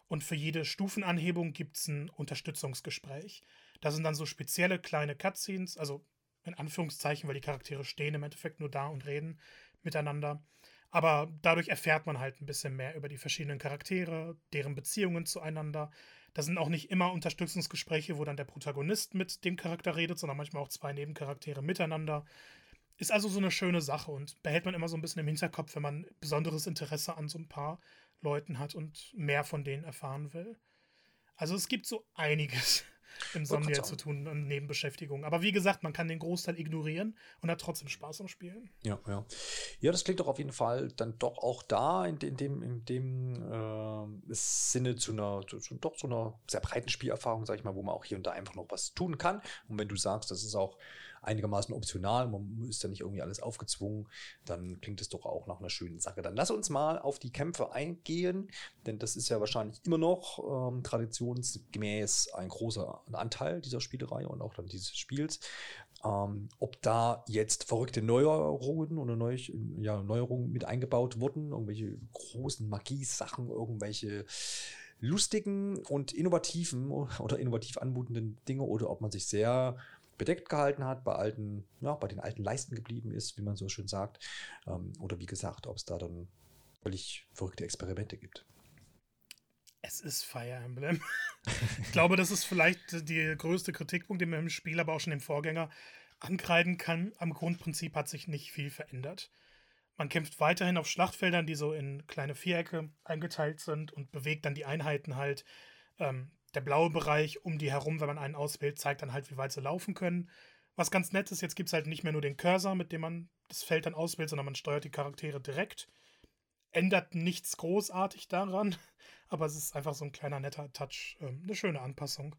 Speaker 2: Und für jede Stufenanhebung gibt es ein Unterstützungsgespräch. Da sind dann so spezielle kleine Cutscenes, also in Anführungszeichen, weil die Charaktere stehen im Endeffekt nur da und reden miteinander. Aber dadurch erfährt man halt ein bisschen mehr über die verschiedenen Charaktere, deren Beziehungen zueinander. Da sind auch nicht immer Unterstützungsgespräche, wo dann der Protagonist mit dem Charakter redet, sondern manchmal auch zwei Nebencharaktere miteinander. Ist also so eine schöne Sache und behält man immer so ein bisschen im Hinterkopf, wenn man besonderes Interesse an so ein paar Leuten hat und mehr von denen erfahren will. Also es gibt so einiges im Somniel zu tun an Nebenbeschäftigung. Aber wie gesagt, man kann den Großteil ignorieren und hat trotzdem Spaß am Spielen.
Speaker 1: Ja, ja. Ja, das klingt doch auf jeden Fall dann doch auch da in, in dem, in dem äh, Sinne zu einer, zu, zu, doch zu einer sehr breiten Spielerfahrung, sag ich mal, wo man auch hier und da einfach noch was tun kann. Und wenn du sagst, das ist auch einigermaßen optional, man ist ja nicht irgendwie alles aufgezwungen, dann klingt es doch auch nach einer schönen Sache. Dann lass uns mal auf die Kämpfe eingehen, denn das ist ja wahrscheinlich immer noch ähm, traditionsgemäß ein großer Anteil dieser Spielerei und auch dann dieses Spiels. Ähm, ob da jetzt verrückte Neuerungen oder Neu ja, Neuerungen mit eingebaut wurden, irgendwelche großen Magie-Sachen, irgendwelche lustigen und innovativen oder innovativ anmutenden Dinge oder ob man sich sehr bedeckt gehalten hat, bei alten, ja, bei den alten Leisten geblieben ist, wie man so schön sagt. Ähm, oder wie gesagt, ob es da dann völlig verrückte Experimente gibt.
Speaker 2: Es ist Fire Emblem. ich glaube, das ist vielleicht der größte Kritikpunkt, den man im Spiel, aber auch schon im Vorgänger ankreiden kann. Am Grundprinzip hat sich nicht viel verändert. Man kämpft weiterhin auf Schlachtfeldern, die so in kleine Vierecke eingeteilt sind und bewegt dann die Einheiten halt ähm, der blaue Bereich um die herum, wenn man einen auswählt, zeigt dann halt, wie weit sie laufen können. Was ganz nett ist, jetzt gibt es halt nicht mehr nur den Cursor, mit dem man das Feld dann auswählt, sondern man steuert die Charaktere direkt. Ändert nichts großartig daran, aber es ist einfach so ein kleiner netter Touch, ähm, eine schöne Anpassung,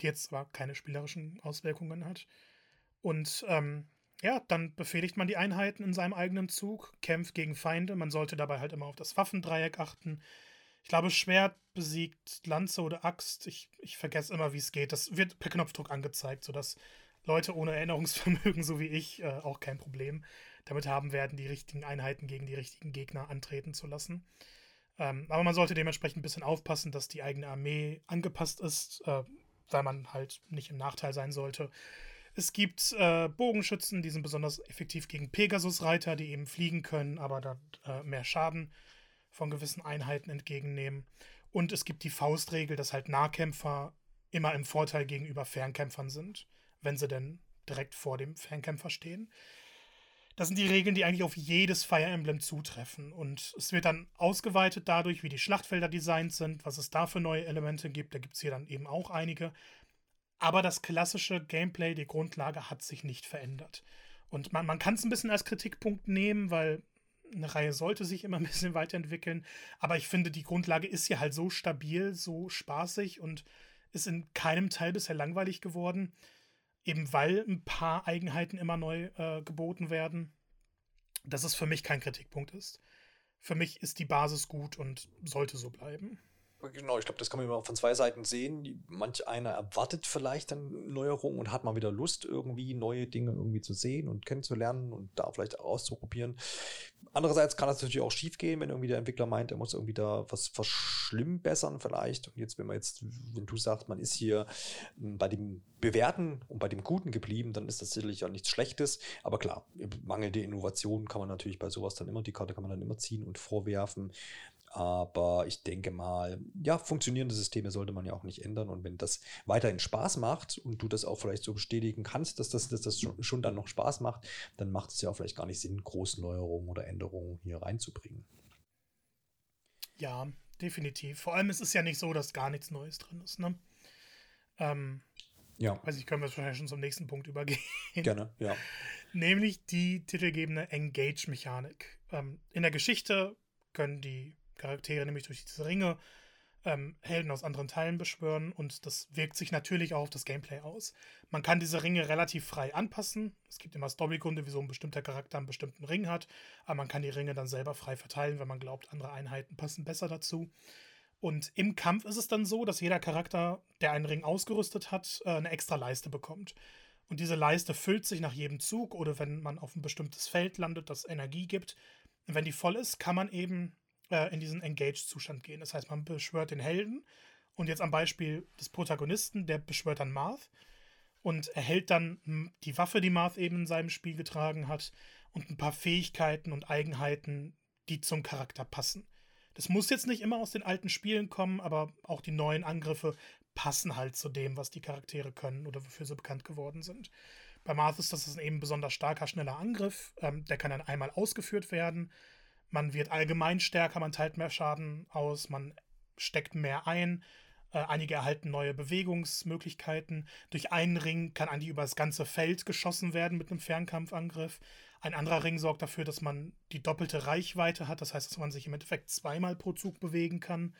Speaker 2: die jetzt zwar keine spielerischen Auswirkungen hat. Und ähm, ja, dann befehligt man die Einheiten in seinem eigenen Zug, kämpft gegen Feinde. Man sollte dabei halt immer auf das Waffendreieck achten. Ich glaube, Schwert besiegt Lanze oder Axt. Ich, ich vergesse immer, wie es geht. Das wird per Knopfdruck angezeigt, sodass Leute ohne Erinnerungsvermögen, so wie ich, äh, auch kein Problem damit haben werden, die richtigen Einheiten gegen die richtigen Gegner antreten zu lassen. Ähm, aber man sollte dementsprechend ein bisschen aufpassen, dass die eigene Armee angepasst ist, äh, weil man halt nicht im Nachteil sein sollte. Es gibt äh, Bogenschützen, die sind besonders effektiv gegen Pegasus-Reiter, die eben fliegen können, aber dann äh, mehr Schaden von gewissen Einheiten entgegennehmen. Und es gibt die Faustregel, dass halt Nahkämpfer immer im Vorteil gegenüber Fernkämpfern sind, wenn sie denn direkt vor dem Fernkämpfer stehen. Das sind die Regeln, die eigentlich auf jedes Fire Emblem zutreffen. Und es wird dann ausgeweitet dadurch, wie die Schlachtfelder designt sind, was es da für neue Elemente gibt. Da gibt es hier dann eben auch einige. Aber das klassische Gameplay, die Grundlage hat sich nicht verändert. Und man, man kann es ein bisschen als Kritikpunkt nehmen, weil eine Reihe sollte sich immer ein bisschen weiterentwickeln. Aber ich finde, die Grundlage ist hier halt so stabil, so spaßig und ist in keinem Teil bisher langweilig geworden. Eben weil ein paar Eigenheiten immer neu äh, geboten werden. Dass es für mich kein Kritikpunkt ist. Für mich ist die Basis gut und sollte so bleiben.
Speaker 1: Genau, ich glaube, das kann man immer von zwei Seiten sehen. Manch einer erwartet vielleicht dann Neuerungen und hat mal wieder Lust, irgendwie neue Dinge irgendwie zu sehen und kennenzulernen und da vielleicht auszuprobieren. Andererseits kann das natürlich auch schief gehen, wenn irgendwie der Entwickler meint, er muss irgendwie da was verschlimmbessern vielleicht. Und jetzt, wenn man jetzt, wenn du sagst, man ist hier hm, bei dem Bewerten und bei dem Guten geblieben, dann ist das sicherlich auch nichts Schlechtes. Aber klar, mangelnde Innovation kann man natürlich bei sowas dann immer, die Karte kann man dann immer ziehen und vorwerfen. Aber ich denke mal, ja, funktionierende Systeme sollte man ja auch nicht ändern. Und wenn das weiterhin Spaß macht und du das auch vielleicht so bestätigen kannst, dass das, dass das schon, schon dann noch Spaß macht, dann macht es ja auch vielleicht gar nicht Sinn, große Neuerungen oder Änderungen hier reinzubringen.
Speaker 2: Ja, definitiv. Vor allem ist es ja nicht so, dass gar nichts Neues drin ist. Ne? Ähm, ja. Weiß ich, können wir wahrscheinlich schon zum nächsten Punkt übergehen.
Speaker 1: Gerne, ja.
Speaker 2: Nämlich die titelgebende Engage-Mechanik. Ähm, in der Geschichte können die Charaktere nämlich durch diese Ringe ähm, Helden aus anderen Teilen beschwören und das wirkt sich natürlich auch auf das Gameplay aus. Man kann diese Ringe relativ frei anpassen. Es gibt immer Storygründe, wieso ein bestimmter Charakter einen bestimmten Ring hat, aber man kann die Ringe dann selber frei verteilen, wenn man glaubt, andere Einheiten passen besser dazu. Und im Kampf ist es dann so, dass jeder Charakter, der einen Ring ausgerüstet hat, äh, eine extra Leiste bekommt. Und diese Leiste füllt sich nach jedem Zug oder wenn man auf ein bestimmtes Feld landet, das Energie gibt. Und wenn die voll ist, kann man eben äh, in diesen Engaged-Zustand gehen. Das heißt, man beschwört den Helden und jetzt am Beispiel des Protagonisten, der beschwört dann Marth und erhält dann die Waffe, die Marth eben in seinem Spiel getragen hat und ein paar Fähigkeiten und Eigenheiten, die zum Charakter passen. Das muss jetzt nicht immer aus den alten Spielen kommen, aber auch die neuen Angriffe passen halt zu dem, was die Charaktere können oder wofür sie bekannt geworden sind. Bei Marth ist das ein eben besonders starker, schneller Angriff. Ähm, der kann dann einmal ausgeführt werden man wird allgemein stärker, man teilt mehr Schaden aus, man steckt mehr ein. Äh, einige erhalten neue Bewegungsmöglichkeiten. Durch einen Ring kann an die über das ganze Feld geschossen werden mit einem Fernkampfangriff. Ein anderer Ring sorgt dafür, dass man die doppelte Reichweite hat. Das heißt, dass man sich im Endeffekt zweimal pro Zug bewegen kann.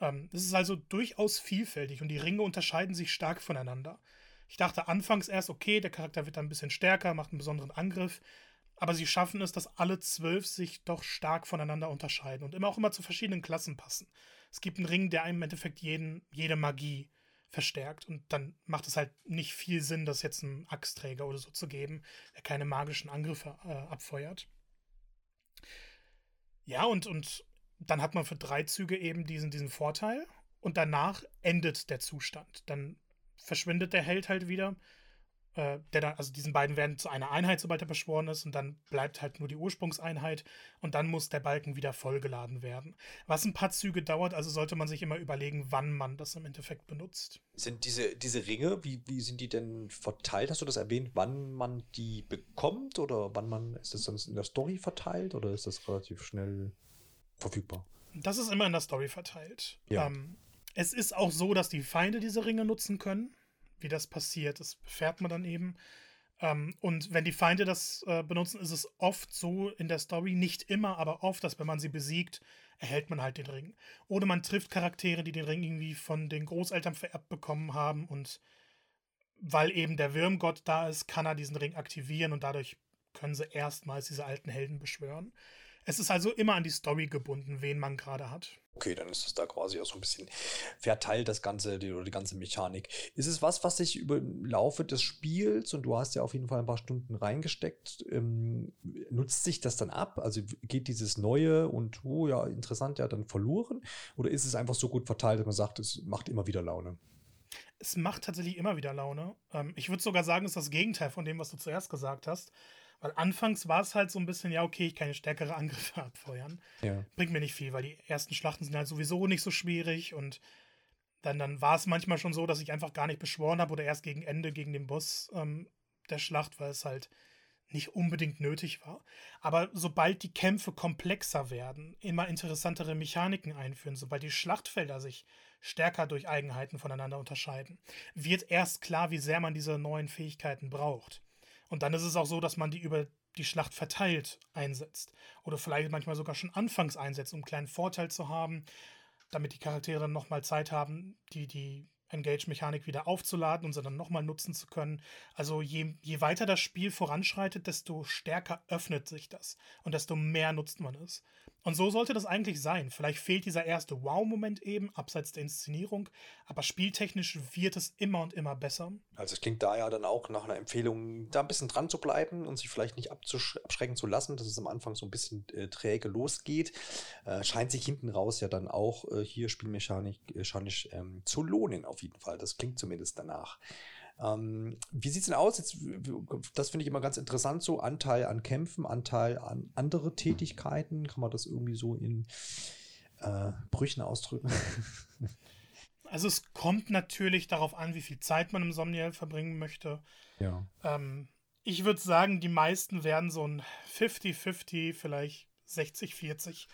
Speaker 2: Ähm, das ist also durchaus vielfältig und die Ringe unterscheiden sich stark voneinander. Ich dachte anfangs erst, okay, der Charakter wird dann ein bisschen stärker, macht einen besonderen Angriff. Aber sie schaffen es, dass alle zwölf sich doch stark voneinander unterscheiden und immer auch immer zu verschiedenen Klassen passen. Es gibt einen Ring, der einem im Endeffekt jeden, jede Magie verstärkt. Und dann macht es halt nicht viel Sinn, das jetzt einem Axtträger oder so zu geben, der keine magischen Angriffe äh, abfeuert. Ja, und, und dann hat man für drei Züge eben diesen, diesen Vorteil. Und danach endet der Zustand. Dann verschwindet der Held halt wieder äh, der dann, also diesen beiden werden zu einer Einheit, sobald er beschworen ist, und dann bleibt halt nur die Ursprungseinheit und dann muss der Balken wieder vollgeladen werden. Was ein paar Züge dauert, also sollte man sich immer überlegen, wann man das im Endeffekt benutzt.
Speaker 1: Sind diese, diese Ringe, wie, wie sind die denn verteilt? Hast du das erwähnt, wann man die bekommt oder wann man, ist das sonst in der Story verteilt oder ist das relativ schnell verfügbar?
Speaker 2: Das ist immer in der Story verteilt. Ja. Ähm, es ist auch so, dass die Feinde diese Ringe nutzen können wie das passiert. Das erfährt man dann eben. Ähm, und wenn die Feinde das äh, benutzen, ist es oft so in der Story, nicht immer, aber oft, dass wenn man sie besiegt, erhält man halt den Ring. Oder man trifft Charaktere, die den Ring irgendwie von den Großeltern vererbt bekommen haben und weil eben der Würmgott da ist, kann er diesen Ring aktivieren und dadurch können sie erstmals diese alten Helden beschwören. Es ist also immer an die Story gebunden, wen man gerade hat.
Speaker 1: Okay, dann ist es da quasi auch so ein bisschen verteilt, das Ganze, die, oder die ganze Mechanik. Ist es was, was sich über den Laufe des Spiels, und du hast ja auf jeden Fall ein paar Stunden reingesteckt, ähm, nutzt sich das dann ab? Also geht dieses Neue und, oh ja, interessant, ja, dann verloren? Oder ist es einfach so gut verteilt, dass man sagt, es macht immer wieder Laune?
Speaker 2: Es macht tatsächlich immer wieder Laune. Ähm, ich würde sogar sagen, es ist das Gegenteil von dem, was du zuerst gesagt hast. Weil anfangs war es halt so ein bisschen, ja, okay, ich kann stärkere Angriffe abfeuern. Ja. Bringt mir nicht viel, weil die ersten Schlachten sind halt sowieso nicht so schwierig und dann, dann war es manchmal schon so, dass ich einfach gar nicht beschworen habe oder erst gegen Ende, gegen den Boss ähm, der Schlacht, weil es halt nicht unbedingt nötig war. Aber sobald die Kämpfe komplexer werden, immer interessantere Mechaniken einführen, sobald die Schlachtfelder sich stärker durch Eigenheiten voneinander unterscheiden, wird erst klar, wie sehr man diese neuen Fähigkeiten braucht. Und dann ist es auch so, dass man die über die Schlacht verteilt einsetzt. Oder vielleicht manchmal sogar schon anfangs einsetzt, um einen kleinen Vorteil zu haben, damit die Charaktere dann nochmal Zeit haben, die, die Engage-Mechanik wieder aufzuladen und sie dann nochmal nutzen zu können. Also je, je weiter das Spiel voranschreitet, desto stärker öffnet sich das und desto mehr nutzt man es. Und so sollte das eigentlich sein. Vielleicht fehlt dieser erste Wow-Moment eben, abseits der Inszenierung, aber spieltechnisch wird es immer und immer besser.
Speaker 1: Also es klingt da ja dann auch nach einer Empfehlung, da ein bisschen dran zu bleiben und sich vielleicht nicht abschrecken zu lassen, dass es am Anfang so ein bisschen äh, träge losgeht. Äh, scheint sich hinten raus ja dann auch äh, hier spielmechanisch äh, ähm, zu lohnen, auf jeden Fall. Das klingt zumindest danach. Ähm, wie sieht es denn aus? Jetzt, das finde ich immer ganz interessant, so Anteil an Kämpfen, Anteil an andere Tätigkeiten. Kann man das irgendwie so in äh, Brüchen ausdrücken?
Speaker 2: Also es kommt natürlich darauf an, wie viel Zeit man im Somniel verbringen möchte.
Speaker 1: Ja.
Speaker 2: Ähm, ich würde sagen, die meisten werden so ein 50-50, vielleicht 60-40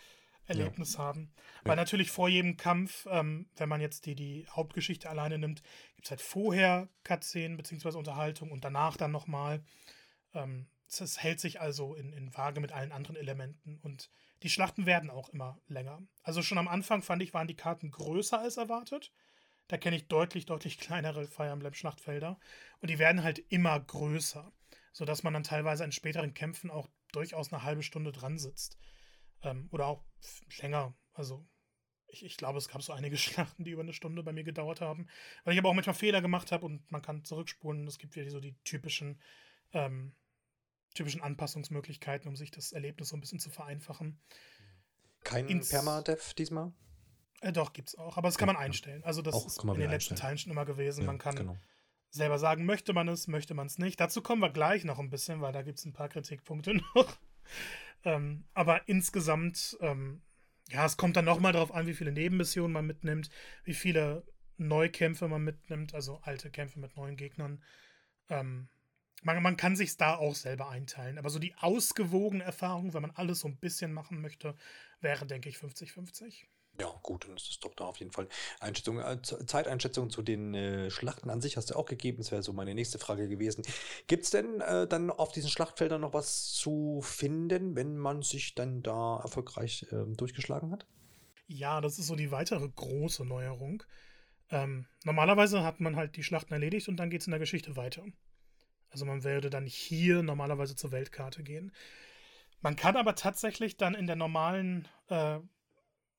Speaker 2: Erlebnis ja. haben. Weil ja. natürlich vor jedem Kampf, ähm, wenn man jetzt die, die Hauptgeschichte alleine nimmt, gibt es halt vorher Cutscenen bzw. Unterhaltung und danach dann nochmal. Ähm, es hält sich also in, in Waage mit allen anderen Elementen und die Schlachten werden auch immer länger. Also schon am Anfang fand ich, waren die Karten größer als erwartet. Da kenne ich deutlich, deutlich kleinere Fire Emblem Schlachtfelder und die werden halt immer größer, sodass man dann teilweise in späteren Kämpfen auch durchaus eine halbe Stunde dran sitzt. Ähm, oder auch länger. Also ich, ich, glaube, es gab so einige Schlachten, die über eine Stunde bei mir gedauert haben. Weil ich aber auch manchmal Fehler gemacht habe und man kann zurückspulen. Es gibt wieder so die typischen, ähm, typischen Anpassungsmöglichkeiten, um sich das Erlebnis so ein bisschen zu vereinfachen.
Speaker 1: Kein Ins Permadev diesmal?
Speaker 2: Äh, doch, gibt es auch. Aber das kann man einstellen. Also das auch, ist in den letzten Teilen schon immer gewesen. Ja, man kann genau. selber sagen, möchte man es, möchte man es nicht. Dazu kommen wir gleich noch ein bisschen, weil da gibt es ein paar Kritikpunkte noch. Ähm, aber insgesamt, ähm, ja, es kommt dann nochmal darauf an, wie viele Nebenmissionen man mitnimmt, wie viele Neukämpfe man mitnimmt, also alte Kämpfe mit neuen Gegnern. Ähm, man, man kann sich da auch selber einteilen. Aber so die ausgewogene Erfahrung, wenn man alles so ein bisschen machen möchte, wäre, denke ich, 50-50.
Speaker 1: Ja, gut, dann ist das doch da auf jeden Fall Einschätzung. Äh, Zeiteinschätzung zu den äh, Schlachten an sich hast du auch gegeben. Das wäre so meine nächste Frage gewesen. Gibt es denn äh, dann auf diesen Schlachtfeldern noch was zu finden, wenn man sich dann da erfolgreich äh, durchgeschlagen hat?
Speaker 2: Ja, das ist so die weitere große Neuerung. Ähm, normalerweise hat man halt die Schlachten erledigt und dann geht es in der Geschichte weiter. Also man würde dann hier normalerweise zur Weltkarte gehen. Man kann aber tatsächlich dann in der normalen äh,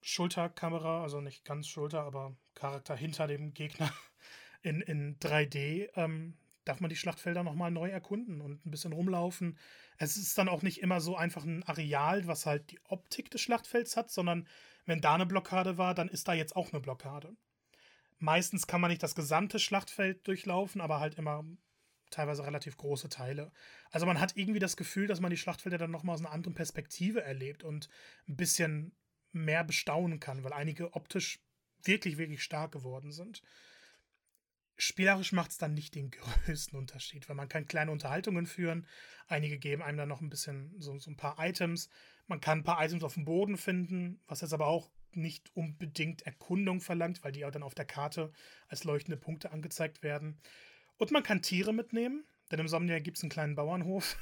Speaker 2: Schulterkamera, also nicht ganz Schulter, aber Charakter hinter dem Gegner in, in 3D, ähm, darf man die Schlachtfelder nochmal neu erkunden und ein bisschen rumlaufen. Es ist dann auch nicht immer so einfach ein Areal, was halt die Optik des Schlachtfelds hat, sondern wenn da eine Blockade war, dann ist da jetzt auch eine Blockade. Meistens kann man nicht das gesamte Schlachtfeld durchlaufen, aber halt immer teilweise relativ große Teile. Also man hat irgendwie das Gefühl, dass man die Schlachtfelder dann nochmal aus einer anderen Perspektive erlebt und ein bisschen mehr bestaunen kann, weil einige optisch wirklich, wirklich stark geworden sind. Spielerisch macht es dann nicht den größten Unterschied, weil man kann kleine Unterhaltungen führen. Einige geben einem dann noch ein bisschen so, so ein paar Items. Man kann ein paar Items auf dem Boden finden, was jetzt aber auch nicht unbedingt Erkundung verlangt, weil die auch dann auf der Karte als leuchtende Punkte angezeigt werden. Und man kann Tiere mitnehmen, denn im Somnia gibt es einen kleinen Bauernhof,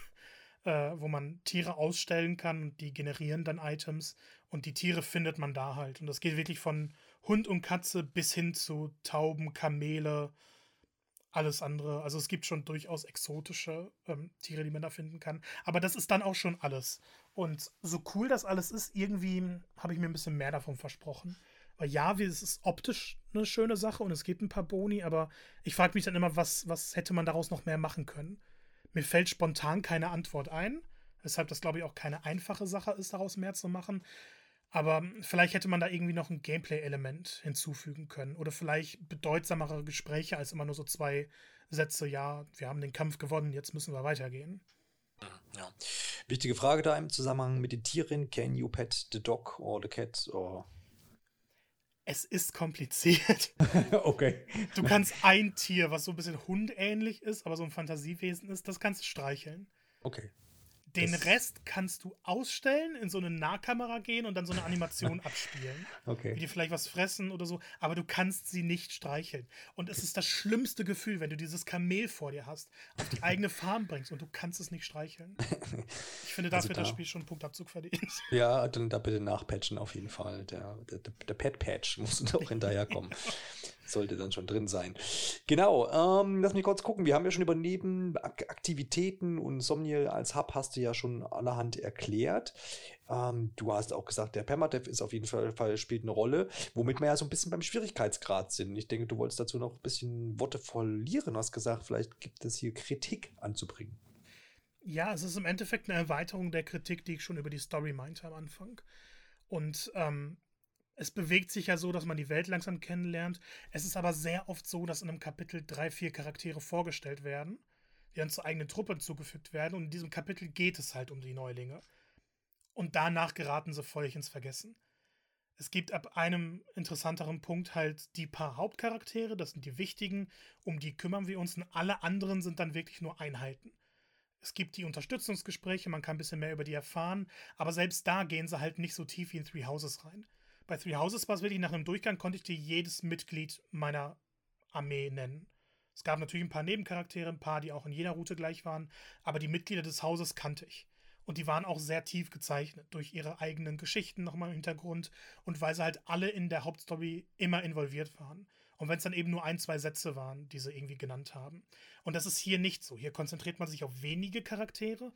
Speaker 2: äh, wo man Tiere ausstellen kann und die generieren dann Items und die Tiere findet man da halt. Und das geht wirklich von Hund und Katze bis hin zu Tauben, Kamele, alles andere. Also es gibt schon durchaus exotische ähm, Tiere, die man da finden kann. Aber das ist dann auch schon alles. Und so cool das alles ist, irgendwie habe ich mir ein bisschen mehr davon versprochen. Weil ja, es ist optisch eine schöne Sache und es gibt ein paar Boni, aber ich frage mich dann immer, was, was hätte man daraus noch mehr machen können? Mir fällt spontan keine Antwort ein, weshalb das, glaube ich, auch keine einfache Sache ist, daraus mehr zu machen. Aber vielleicht hätte man da irgendwie noch ein Gameplay-Element hinzufügen können. Oder vielleicht bedeutsamere Gespräche als immer nur so zwei Sätze, ja, wir haben den Kampf gewonnen, jetzt müssen wir weitergehen.
Speaker 1: Ja. Wichtige Frage da im Zusammenhang mit den Tieren. Can you pet the dog or the cat? Or
Speaker 2: es ist kompliziert.
Speaker 1: okay.
Speaker 2: Du kannst ein Tier, was so ein bisschen hundähnlich ist, aber so ein Fantasiewesen ist, das kannst du streicheln.
Speaker 1: Okay.
Speaker 2: Den das Rest kannst du ausstellen, in so eine Nahkamera gehen und dann so eine Animation abspielen.
Speaker 1: Okay.
Speaker 2: Wie die vielleicht was fressen oder so, aber du kannst sie nicht streicheln. Und es ist das schlimmste Gefühl, wenn du dieses Kamel vor dir hast, auf die eigene Farm bringst und du kannst es nicht streicheln. Ich finde, dafür also da, das Spiel schon einen Punktabzug verdient.
Speaker 1: Ja, dann da bitte nachpatchen auf jeden Fall. Der, der, der Pet-Patch muss noch hinterherkommen. Sollte dann schon drin sein. Genau, ähm, lass mich kurz gucken. Wir haben ja schon über Nebenaktivitäten und Somniel als Hub hast du ja schon allerhand erklärt. Ähm, du hast auch gesagt, der Permadev ist auf jeden Fall, spielt eine Rolle, womit wir ja so ein bisschen beim Schwierigkeitsgrad sind. Ich denke, du wolltest dazu noch ein bisschen Worte verlieren. Hast gesagt, vielleicht gibt es hier Kritik anzubringen.
Speaker 2: Ja, es ist im Endeffekt eine Erweiterung der Kritik, die ich schon über die Story meinte am Anfang. Und ähm, es bewegt sich ja so, dass man die Welt langsam kennenlernt. Es ist aber sehr oft so, dass in einem Kapitel drei, vier Charaktere vorgestellt werden, die dann zur eigenen Truppe zugefügt werden. Und in diesem Kapitel geht es halt um die Neulinge. Und danach geraten sie völlig ins Vergessen. Es gibt ab einem interessanteren Punkt halt die paar Hauptcharaktere, das sind die wichtigen, um die kümmern wir uns und alle anderen sind dann wirklich nur Einheiten. Es gibt die Unterstützungsgespräche, man kann ein bisschen mehr über die erfahren, aber selbst da gehen sie halt nicht so tief wie in Three Houses rein. Bei Three Houses war es wirklich nach einem Durchgang, konnte ich dir jedes Mitglied meiner Armee nennen. Es gab natürlich ein paar Nebencharaktere, ein paar, die auch in jeder Route gleich waren, aber die Mitglieder des Hauses kannte ich. Und die waren auch sehr tief gezeichnet durch ihre eigenen Geschichten nochmal im Hintergrund und weil sie halt alle in der Hauptstory immer involviert waren. Und wenn es dann eben nur ein, zwei Sätze waren, die sie irgendwie genannt haben. Und das ist hier nicht so. Hier konzentriert man sich auf wenige Charaktere,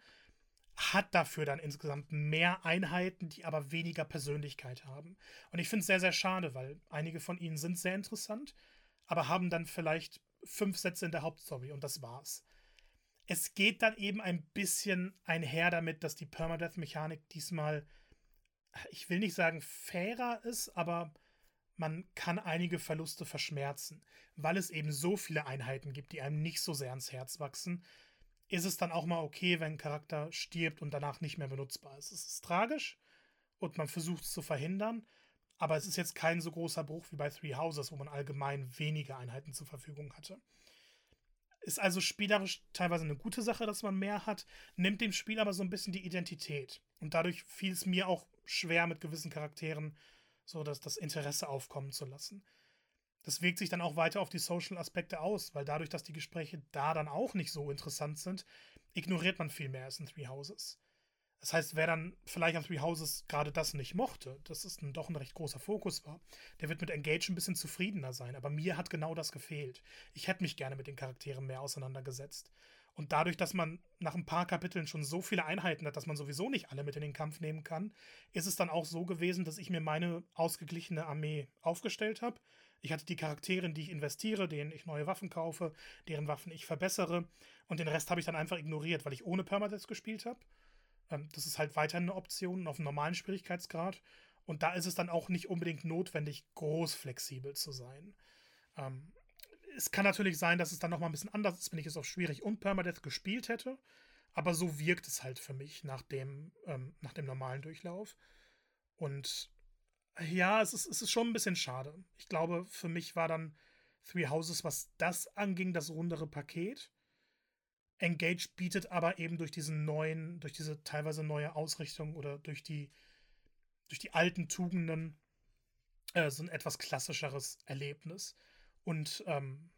Speaker 2: hat dafür dann insgesamt mehr Einheiten, die aber weniger Persönlichkeit haben. Und ich finde es sehr, sehr schade, weil einige von ihnen sind sehr interessant, aber haben dann vielleicht fünf Sätze in der Hauptstory und das war's. Es geht dann eben ein bisschen einher damit, dass die Permadeath-Mechanik diesmal, ich will nicht sagen fairer ist, aber man kann einige Verluste verschmerzen, weil es eben so viele Einheiten gibt, die einem nicht so sehr ans Herz wachsen, ist es dann auch mal okay, wenn ein Charakter stirbt und danach nicht mehr benutzbar ist. Es ist tragisch und man versucht es zu verhindern, aber es ist jetzt kein so großer Bruch wie bei Three Houses, wo man allgemein weniger Einheiten zur Verfügung hatte. Ist also spielerisch teilweise eine gute Sache, dass man mehr hat, nimmt dem Spiel aber so ein bisschen die Identität. Und dadurch fiel es mir auch schwer, mit gewissen Charakteren so dass das Interesse aufkommen zu lassen. Das wirkt sich dann auch weiter auf die Social-Aspekte aus, weil dadurch, dass die Gespräche da dann auch nicht so interessant sind, ignoriert man viel mehr als in Three Houses. Das heißt, wer dann vielleicht an Three Houses gerade das nicht mochte, dass es ein, doch ein recht großer Fokus war, der wird mit Engage ein bisschen zufriedener sein. Aber mir hat genau das gefehlt. Ich hätte mich gerne mit den Charakteren mehr auseinandergesetzt. Und dadurch, dass man nach ein paar Kapiteln schon so viele Einheiten hat, dass man sowieso nicht alle mit in den Kampf nehmen kann, ist es dann auch so gewesen, dass ich mir meine ausgeglichene Armee aufgestellt habe ich hatte die Charaktere, in die ich investiere, denen ich neue Waffen kaufe, deren Waffen ich verbessere. Und den Rest habe ich dann einfach ignoriert, weil ich ohne Permadeath gespielt habe. Ähm, das ist halt weiterhin eine Option auf einem normalen Schwierigkeitsgrad. Und da ist es dann auch nicht unbedingt notwendig, groß flexibel zu sein. Ähm, es kann natürlich sein, dass es dann nochmal ein bisschen anders ist, wenn ich es auf schwierig und Permadeath gespielt hätte. Aber so wirkt es halt für mich nach dem, ähm, nach dem normalen Durchlauf. Und ja, es ist, es ist schon ein bisschen schade. Ich glaube, für mich war dann Three Houses, was das anging, das rundere Paket. Engage bietet aber eben durch diesen neuen, durch diese teilweise neue Ausrichtung oder durch die, durch die alten Tugenden äh, so ein etwas klassischeres Erlebnis. Und ähm,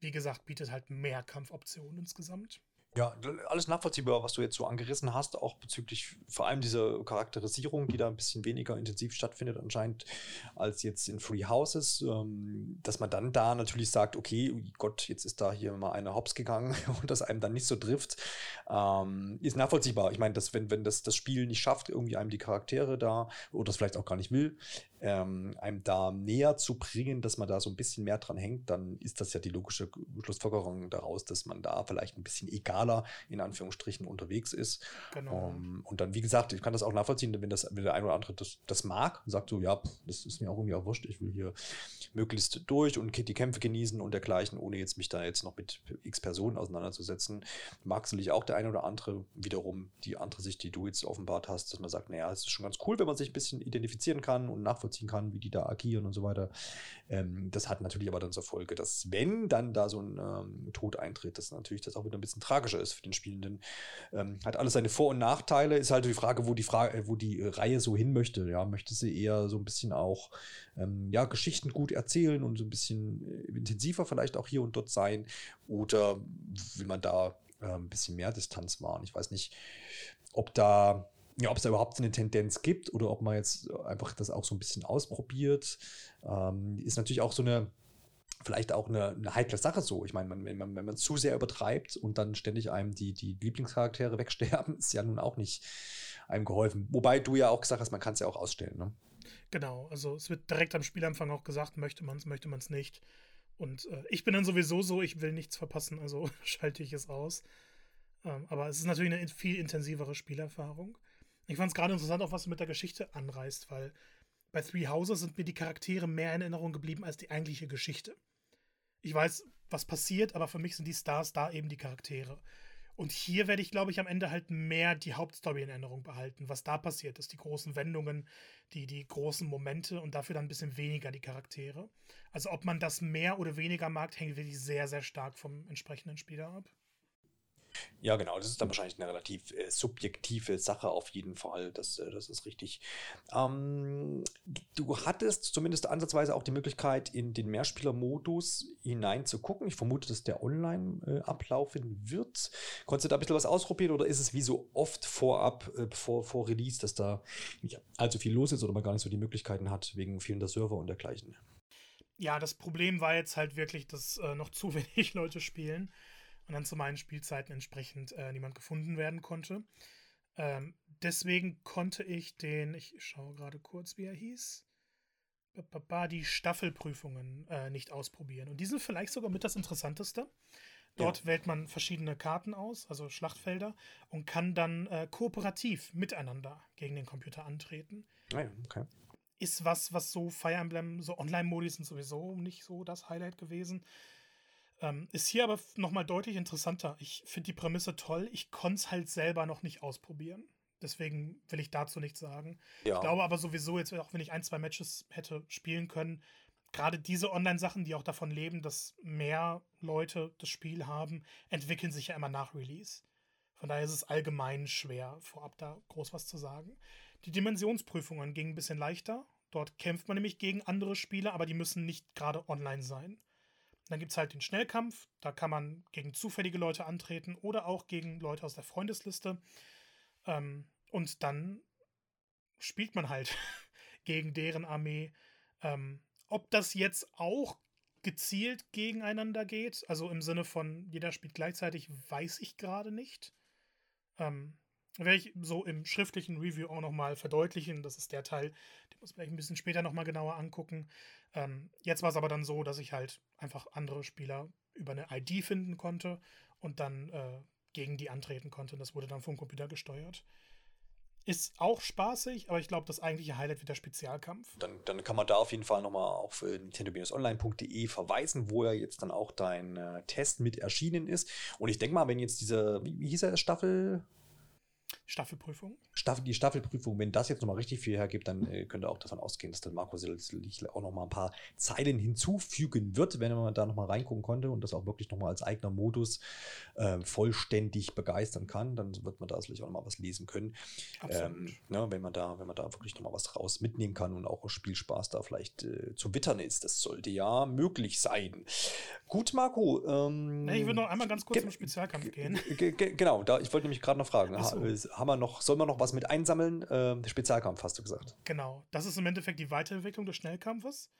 Speaker 2: wie gesagt, bietet halt mehr Kampfoptionen insgesamt.
Speaker 1: Ja, alles nachvollziehbar, was du jetzt so angerissen hast, auch bezüglich vor allem dieser Charakterisierung, die da ein bisschen weniger intensiv stattfindet anscheinend als jetzt in Free Houses, ähm, dass man dann da natürlich sagt, okay, Gott, jetzt ist da hier mal einer hops gegangen und das einem dann nicht so trifft, ähm, ist nachvollziehbar. Ich meine, dass wenn, wenn das das Spiel nicht schafft, irgendwie einem die Charaktere da oder das vielleicht auch gar nicht will, ähm, einem da näher zu bringen, dass man da so ein bisschen mehr dran hängt, dann ist das ja die logische Schlussfolgerung daraus, dass man da vielleicht ein bisschen egaler in Anführungsstrichen unterwegs ist. Genau. Um, ähm, und dann, wie gesagt, ich kann das auch nachvollziehen, wenn, das, wenn der eine oder andere das, das mag, sagt so, ja, das ist mir auch irgendwie auch wurscht, ich will hier möglichst durch und die Kämpfe genießen und dergleichen, ohne jetzt mich da jetzt noch mit x Personen auseinanderzusetzen. Mag sicherlich auch der eine oder andere wiederum die andere Sicht, die du jetzt offenbart hast, dass man sagt, naja, es ist schon ganz cool, wenn man sich ein bisschen identifizieren kann und nachvollziehen nachvollziehen kann, wie die da agieren und so weiter. Ähm, das hat natürlich aber dann zur Folge, dass wenn dann da so ein ähm, Tod eintritt, dass natürlich das auch wieder ein bisschen tragischer ist für den Spielenden. Ähm, hat alles seine Vor- und Nachteile. Ist halt die Frage, wo die äh, wo die Reihe so hin möchte. Ja, möchte sie eher so ein bisschen auch ähm, ja, Geschichten gut erzählen und so ein bisschen äh, intensiver vielleicht auch hier und dort sein? Oder will man da äh, ein bisschen mehr Distanz wahren? Ich weiß nicht, ob da ja, ob es da überhaupt eine Tendenz gibt oder ob man jetzt einfach das auch so ein bisschen ausprobiert, ähm, ist natürlich auch so eine, vielleicht auch eine, eine heikle Sache so. Ich meine, man, wenn, man, wenn man zu sehr übertreibt und dann ständig einem die, die Lieblingscharaktere wegsterben, ist ja nun auch nicht einem geholfen. Wobei du ja auch gesagt hast, man kann es ja auch ausstellen. Ne?
Speaker 2: Genau, also es wird direkt am Spielanfang auch gesagt, möchte man es, möchte man es nicht. Und äh, ich bin dann sowieso so, ich will nichts verpassen, also schalte ich es aus. Ähm, aber es ist natürlich eine viel intensivere Spielerfahrung. Ich fand es gerade interessant, auch was du mit der Geschichte anreißt, weil bei Three Houses sind mir die Charaktere mehr in Erinnerung geblieben als die eigentliche Geschichte. Ich weiß, was passiert, aber für mich sind die Stars da eben die Charaktere. Und hier werde ich, glaube ich, am Ende halt mehr die Hauptstory in Erinnerung behalten, was da passiert ist, die großen Wendungen, die, die großen Momente und dafür dann ein bisschen weniger die Charaktere. Also ob man das mehr oder weniger mag, hängt wirklich sehr, sehr stark vom entsprechenden Spieler ab.
Speaker 1: Ja, genau, das ist dann wahrscheinlich eine relativ äh, subjektive Sache auf jeden Fall. Das, äh, das ist richtig. Ähm, du hattest zumindest ansatzweise auch die Möglichkeit, in den Mehrspieler-Modus hineinzugucken. Ich vermute, dass der online äh, ablaufen wird. Konntest du da ein bisschen was ausprobieren oder ist es wie so oft vorab, äh, vor, vor Release, dass da nicht allzu viel los ist oder man gar nicht so die Möglichkeiten hat, wegen fehlender Server und dergleichen?
Speaker 2: Ja, das Problem war jetzt halt wirklich, dass äh, noch zu wenig Leute spielen und dann zu meinen Spielzeiten entsprechend äh, niemand gefunden werden konnte. Ähm, deswegen konnte ich den, ich schaue gerade kurz, wie er hieß, die Staffelprüfungen äh, nicht ausprobieren. Und die sind vielleicht sogar mit das Interessanteste. Dort ja. wählt man verschiedene Karten aus, also Schlachtfelder, und kann dann äh, kooperativ miteinander gegen den Computer antreten.
Speaker 1: Ah ja, okay.
Speaker 2: Ist was, was so Fire Emblem, so Online-Modi sind sowieso nicht so das Highlight gewesen. Ähm, ist hier aber nochmal deutlich interessanter. Ich finde die Prämisse toll. Ich konnte es halt selber noch nicht ausprobieren. Deswegen will ich dazu nichts sagen. Ja. Ich glaube aber sowieso, jetzt auch wenn ich ein, zwei Matches hätte spielen können, gerade diese Online-Sachen, die auch davon leben, dass mehr Leute das Spiel haben, entwickeln sich ja immer nach Release. Von daher ist es allgemein schwer, vorab da groß was zu sagen. Die Dimensionsprüfungen gingen ein bisschen leichter. Dort kämpft man nämlich gegen andere Spieler, aber die müssen nicht gerade online sein. Dann gibt es halt den Schnellkampf, da kann man gegen zufällige Leute antreten oder auch gegen Leute aus der Freundesliste. Ähm, und dann spielt man halt gegen deren Armee. Ähm, ob das jetzt auch gezielt gegeneinander geht, also im Sinne von jeder spielt gleichzeitig, weiß ich gerade nicht. Ähm, werde ich so im schriftlichen Review auch nochmal verdeutlichen. Das ist der Teil, den muss man ein bisschen später nochmal genauer angucken. Ähm, jetzt war es aber dann so, dass ich halt einfach andere Spieler über eine ID finden konnte und dann äh, gegen die antreten konnte. Das wurde dann vom Computer gesteuert. Ist auch spaßig, aber ich glaube, das eigentliche Highlight wird der Spezialkampf.
Speaker 1: Dann, dann kann man da auf jeden Fall nochmal auf äh, nintendo-online.de verweisen, wo ja jetzt dann auch dein äh, Test mit erschienen ist. Und ich denke mal, wenn jetzt diese, wie, wie hieß er, Staffel?
Speaker 2: Staffelprüfung.
Speaker 1: Staffel, die Staffelprüfung, wenn das jetzt nochmal richtig viel hergibt, dann äh, könnt ihr auch davon ausgehen, dass dann Marco sicherlich auch nochmal ein paar Zeilen hinzufügen wird, wenn man da nochmal reingucken konnte und das auch wirklich nochmal als eigener Modus äh, vollständig begeistern kann, dann wird man da sicherlich auch nochmal was lesen können. Ähm, ne, wenn man da, wenn man da wirklich nochmal was raus mitnehmen kann und auch Spielspaß da vielleicht äh, zu wittern ist. Das sollte ja möglich sein. Gut, Marco. Ähm,
Speaker 2: ich würde noch einmal ganz kurz zum Spezialkampf gehen.
Speaker 1: Genau, da, ich wollte nämlich gerade noch fragen. So. Haben wir noch, soll man noch was mit einsammeln? Äh, Spezialkampf, hast du gesagt.
Speaker 2: Genau. Das ist im Endeffekt die Weiterentwicklung des Schnellkampfes.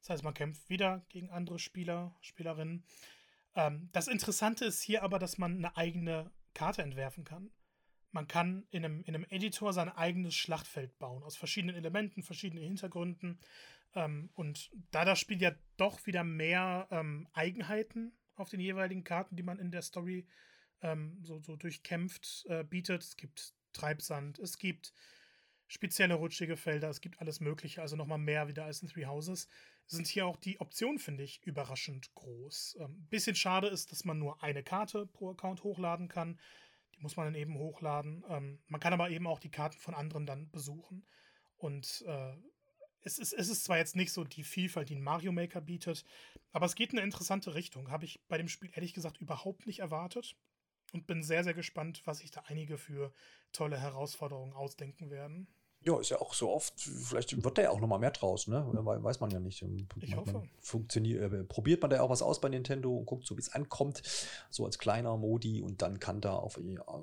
Speaker 2: Das heißt, man kämpft wieder gegen andere Spieler, Spielerinnen. Ähm, das Interessante ist hier aber, dass man eine eigene Karte entwerfen kann. Man kann in einem, in einem Editor sein eigenes Schlachtfeld bauen, aus verschiedenen Elementen, verschiedenen Hintergründen. Ähm, und da das Spiel ja doch wieder mehr ähm, Eigenheiten auf den jeweiligen Karten, die man in der Story ähm, so, so durchkämpft, äh, bietet. Es gibt Treibsand, es gibt spezielle rutschige Felder, es gibt alles Mögliche, also nochmal mehr wieder als in Three Houses. Sind hier auch die Optionen, finde ich, überraschend groß. Ähm, bisschen schade ist, dass man nur eine Karte pro Account hochladen kann. Die muss man dann eben hochladen. Ähm, man kann aber eben auch die Karten von anderen dann besuchen. Und äh, es, ist, es ist zwar jetzt nicht so die Vielfalt, die ein Mario Maker bietet, aber es geht in eine interessante Richtung. Habe ich bei dem Spiel ehrlich gesagt überhaupt nicht erwartet und bin sehr, sehr gespannt, was sich da einige für tolle Herausforderungen ausdenken werden.
Speaker 1: Ja, ist ja auch so oft, vielleicht wird da ja auch noch mal mehr draus, ne? Weiß man ja nicht.
Speaker 2: Ich man, hoffe.
Speaker 1: Funktioniert, äh, probiert man da auch was aus bei Nintendo und guckt so, wie es ankommt, so als kleiner Modi und dann kann da auf,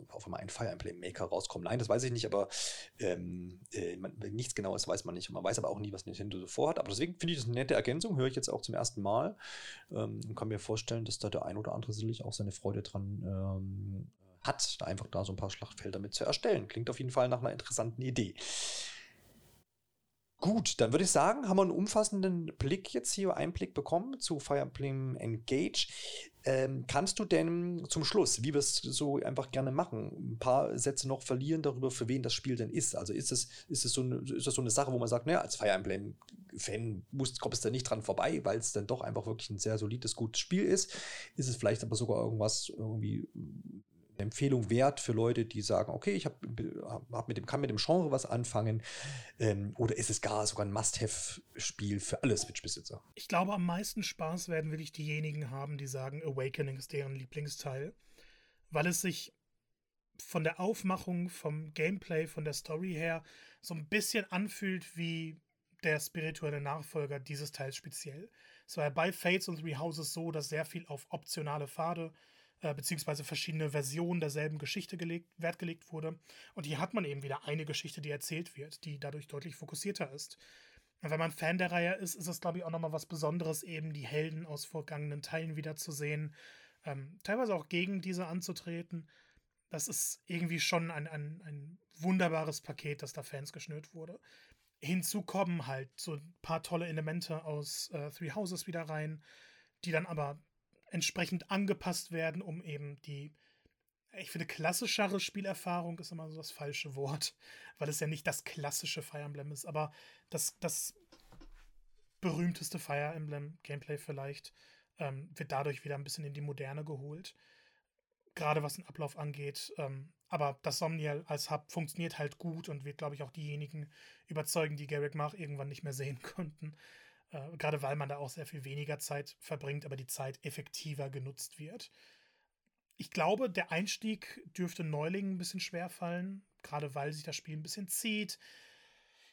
Speaker 1: auf einmal ein Fire Emblem Maker rauskommen. Nein, das weiß ich nicht, aber ähm, äh, man, nichts genaues weiß man nicht. Man weiß aber auch nie, was Nintendo so vorhat. Aber deswegen finde ich das eine nette Ergänzung, höre ich jetzt auch zum ersten Mal ähm, und kann mir vorstellen, dass da der ein oder andere sicherlich auch seine Freude dran ähm, hat, einfach da so ein paar Schlachtfelder mit zu erstellen. Klingt auf jeden Fall nach einer interessanten Idee. Gut, dann würde ich sagen, haben wir einen umfassenden Blick jetzt hier, Einblick bekommen zu Fire Emblem Engage. Ähm, kannst du denn zum Schluss, wie wir es so einfach gerne machen, ein paar Sätze noch verlieren darüber, für wen das Spiel denn ist? Also ist es, ist es, so, eine, ist es so eine Sache, wo man sagt, naja, als Fire Emblem-Fan kommst du da nicht dran vorbei, weil es dann doch einfach wirklich ein sehr solides, gutes Spiel ist? Ist es vielleicht aber sogar irgendwas irgendwie Empfehlung wert für Leute, die sagen, okay, ich hab, hab mit dem, kann mit dem Genre was anfangen? Ähm, oder ist es gar sogar ein Must-Have-Spiel für alle Switch-Besitzer?
Speaker 2: Ich glaube, am meisten Spaß werden wirklich diejenigen haben, die sagen, Awakening ist deren Lieblingsteil, weil es sich von der Aufmachung, vom Gameplay, von der Story her so ein bisschen anfühlt wie der spirituelle Nachfolger dieses Teils speziell. Es war ja bei Fates und Three Houses so, dass sehr viel auf optionale Pfade äh, beziehungsweise verschiedene Versionen derselben Geschichte gelegt, Wert gelegt wurde. Und hier hat man eben wieder eine Geschichte, die erzählt wird, die dadurch deutlich fokussierter ist. Und wenn man Fan der Reihe ist, ist es, glaube ich, auch nochmal was Besonderes, eben die Helden aus vergangenen Teilen wiederzusehen. Ähm, teilweise auch gegen diese anzutreten. Das ist irgendwie schon ein, ein, ein wunderbares Paket, das da Fans geschnürt wurde. Hinzu kommen halt so ein paar tolle Elemente aus äh, Three Houses wieder rein, die dann aber entsprechend angepasst werden, um eben die, ich finde, klassischere Spielerfahrung ist immer so das falsche Wort, weil es ja nicht das klassische Fire Emblem ist, aber das, das berühmteste Fire Emblem Gameplay vielleicht ähm, wird dadurch wieder ein bisschen in die Moderne geholt. Gerade was den Ablauf angeht. Ähm, aber das Somniel als Hub funktioniert halt gut und wird, glaube ich, auch diejenigen überzeugen, die Garrick Mach irgendwann nicht mehr sehen konnten. Äh, gerade weil man da auch sehr viel weniger Zeit verbringt, aber die Zeit effektiver genutzt wird. Ich glaube, der Einstieg dürfte Neulingen ein bisschen schwer fallen, gerade weil sich das Spiel ein bisschen zieht.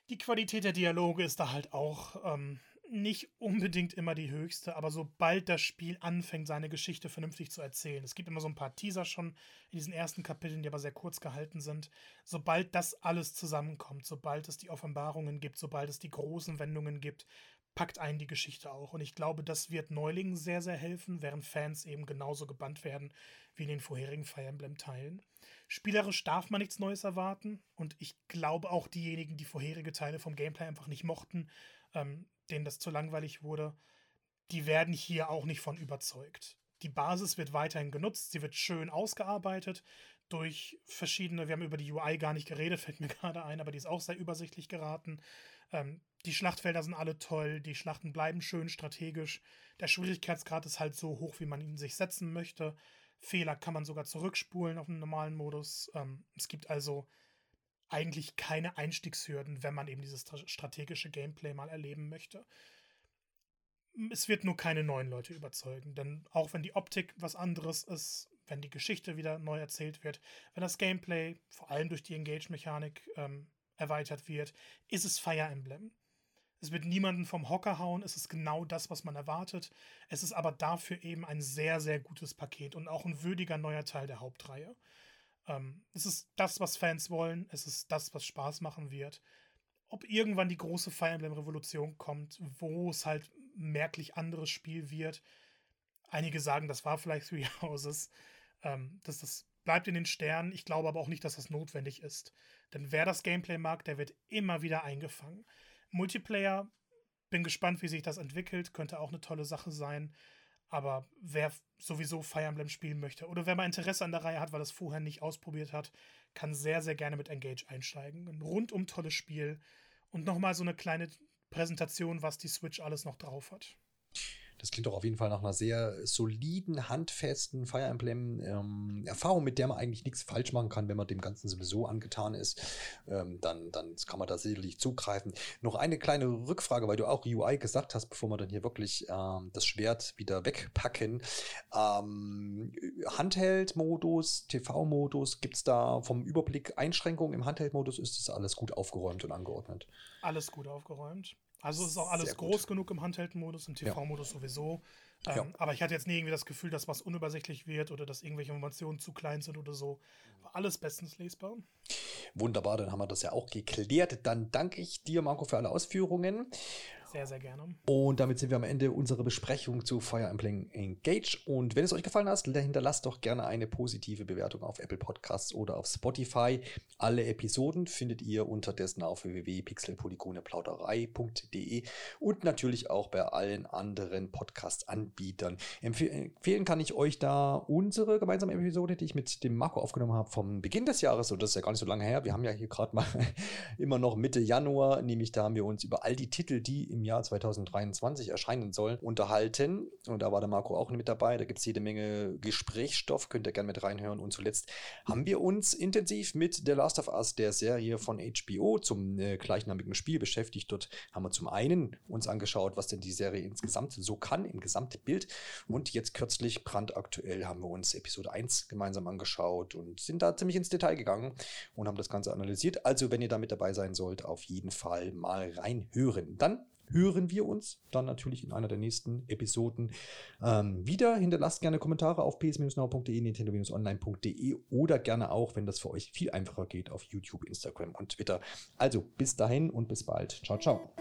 Speaker 2: Die Qualität der Dialoge ist da halt auch ähm, nicht unbedingt immer die höchste, aber sobald das Spiel anfängt, seine Geschichte vernünftig zu erzählen, es gibt immer so ein paar Teaser schon in diesen ersten Kapiteln, die aber sehr kurz gehalten sind, sobald das alles zusammenkommt, sobald es die Offenbarungen gibt, sobald es die großen Wendungen gibt, packt einen die Geschichte auch. Und ich glaube, das wird Neulingen sehr, sehr helfen, während Fans eben genauso gebannt werden wie in den vorherigen Fire Emblem-Teilen. Spielerisch darf man nichts Neues erwarten. Und ich glaube auch diejenigen, die vorherige Teile vom Gameplay einfach nicht mochten, ähm, denen das zu langweilig wurde, die werden hier auch nicht von überzeugt. Die Basis wird weiterhin genutzt, sie wird schön ausgearbeitet durch verschiedene, wir haben über die UI gar nicht geredet, fällt mir gerade ein, aber die ist auch sehr übersichtlich geraten. Ähm, die Schlachtfelder sind alle toll, die Schlachten bleiben schön strategisch. Der Schwierigkeitsgrad ist halt so hoch, wie man ihn sich setzen möchte. Fehler kann man sogar zurückspulen auf dem normalen Modus. Ähm, es gibt also eigentlich keine Einstiegshürden, wenn man eben dieses strategische Gameplay mal erleben möchte. Es wird nur keine neuen Leute überzeugen, denn auch wenn die Optik was anderes ist, wenn die Geschichte wieder neu erzählt wird, wenn das Gameplay vor allem durch die Engage-Mechanik ähm, erweitert wird, ist es Fire Emblem. Es wird niemanden vom Hocker hauen, es ist genau das, was man erwartet. Es ist aber dafür eben ein sehr, sehr gutes Paket und auch ein würdiger neuer Teil der Hauptreihe. Ähm, es ist das, was Fans wollen, es ist das, was Spaß machen wird. Ob irgendwann die große Fire Emblem-Revolution kommt, wo es halt merklich anderes Spiel wird. Einige sagen, das war vielleicht Three Houses. Ähm, das, das bleibt in den Sternen. Ich glaube aber auch nicht, dass das notwendig ist. Denn wer das Gameplay mag, der wird immer wieder eingefangen. Multiplayer, bin gespannt, wie sich das entwickelt, könnte auch eine tolle Sache sein. Aber wer sowieso Fire Emblem spielen möchte oder wer mal Interesse an der Reihe hat, weil es vorher nicht ausprobiert hat, kann sehr, sehr gerne mit Engage einsteigen. Ein rundum tolles Spiel und nochmal so eine kleine Präsentation, was die Switch alles noch drauf hat.
Speaker 1: Das klingt doch auf jeden Fall nach einer sehr soliden, handfesten Fire Emblem ähm, Erfahrung, mit der man eigentlich nichts falsch machen kann, wenn man dem Ganzen sowieso angetan ist. Ähm, dann, dann kann man da sicherlich zugreifen. Noch eine kleine Rückfrage, weil du auch UI gesagt hast, bevor wir dann hier wirklich ähm, das Schwert wieder wegpacken. Ähm, Handheld-Modus, TV-Modus, gibt es da vom Überblick Einschränkungen im Handheld-Modus? Ist das alles gut aufgeräumt und angeordnet?
Speaker 2: Alles gut aufgeräumt. Also es ist auch alles groß genug im Handheld-Modus, im TV-Modus ja. sowieso. Ähm, ja. Aber ich hatte jetzt nie irgendwie das Gefühl, dass was unübersichtlich wird oder dass irgendwelche Informationen zu klein sind oder so. War alles bestens lesbar.
Speaker 1: Wunderbar, dann haben wir das ja auch geklärt. Dann danke ich dir, Marco, für alle Ausführungen.
Speaker 2: Sehr, sehr gerne.
Speaker 1: Und damit sind wir am Ende unserer Besprechung zu Fire Emblem Engage. Und wenn es euch gefallen hat, hinterlasst doch gerne eine positive Bewertung auf Apple Podcasts oder auf Spotify. Alle Episoden findet ihr unterdessen auf www.pixelpolygoneplauderei.de und natürlich auch bei allen anderen Podcast-Anbietern. empfehlen kann ich euch da unsere gemeinsame Episode, die ich mit dem Marco aufgenommen habe vom Beginn des Jahres. Und das ist ja gar nicht so lange her. Wir haben ja hier gerade mal immer noch Mitte Januar, nämlich da haben wir uns über all die Titel, die im Jahr 2023 erscheinen sollen, unterhalten. Und da war der Marco auch mit dabei. Da gibt es jede Menge Gesprächsstoff, könnt ihr gerne mit reinhören. Und zuletzt haben wir uns intensiv mit The Last of Us, der Serie von HBO, zum äh, gleichnamigen Spiel beschäftigt. Dort haben wir zum einen uns angeschaut, was denn die Serie insgesamt so kann, im Gesamtbild. Und jetzt kürzlich, brandaktuell, haben wir uns Episode 1 gemeinsam angeschaut und sind da ziemlich ins Detail gegangen und haben das Ganze analysiert. Also, wenn ihr da mit dabei sein sollt, auf jeden Fall mal reinhören. Dann hören wir uns dann natürlich in einer der nächsten Episoden ähm, wieder. Hinterlasst gerne Kommentare auf ps-now.de, nintendo-online.de oder gerne auch, wenn das für euch viel einfacher geht, auf YouTube, Instagram und Twitter. Also bis dahin und bis bald. Ciao, ciao.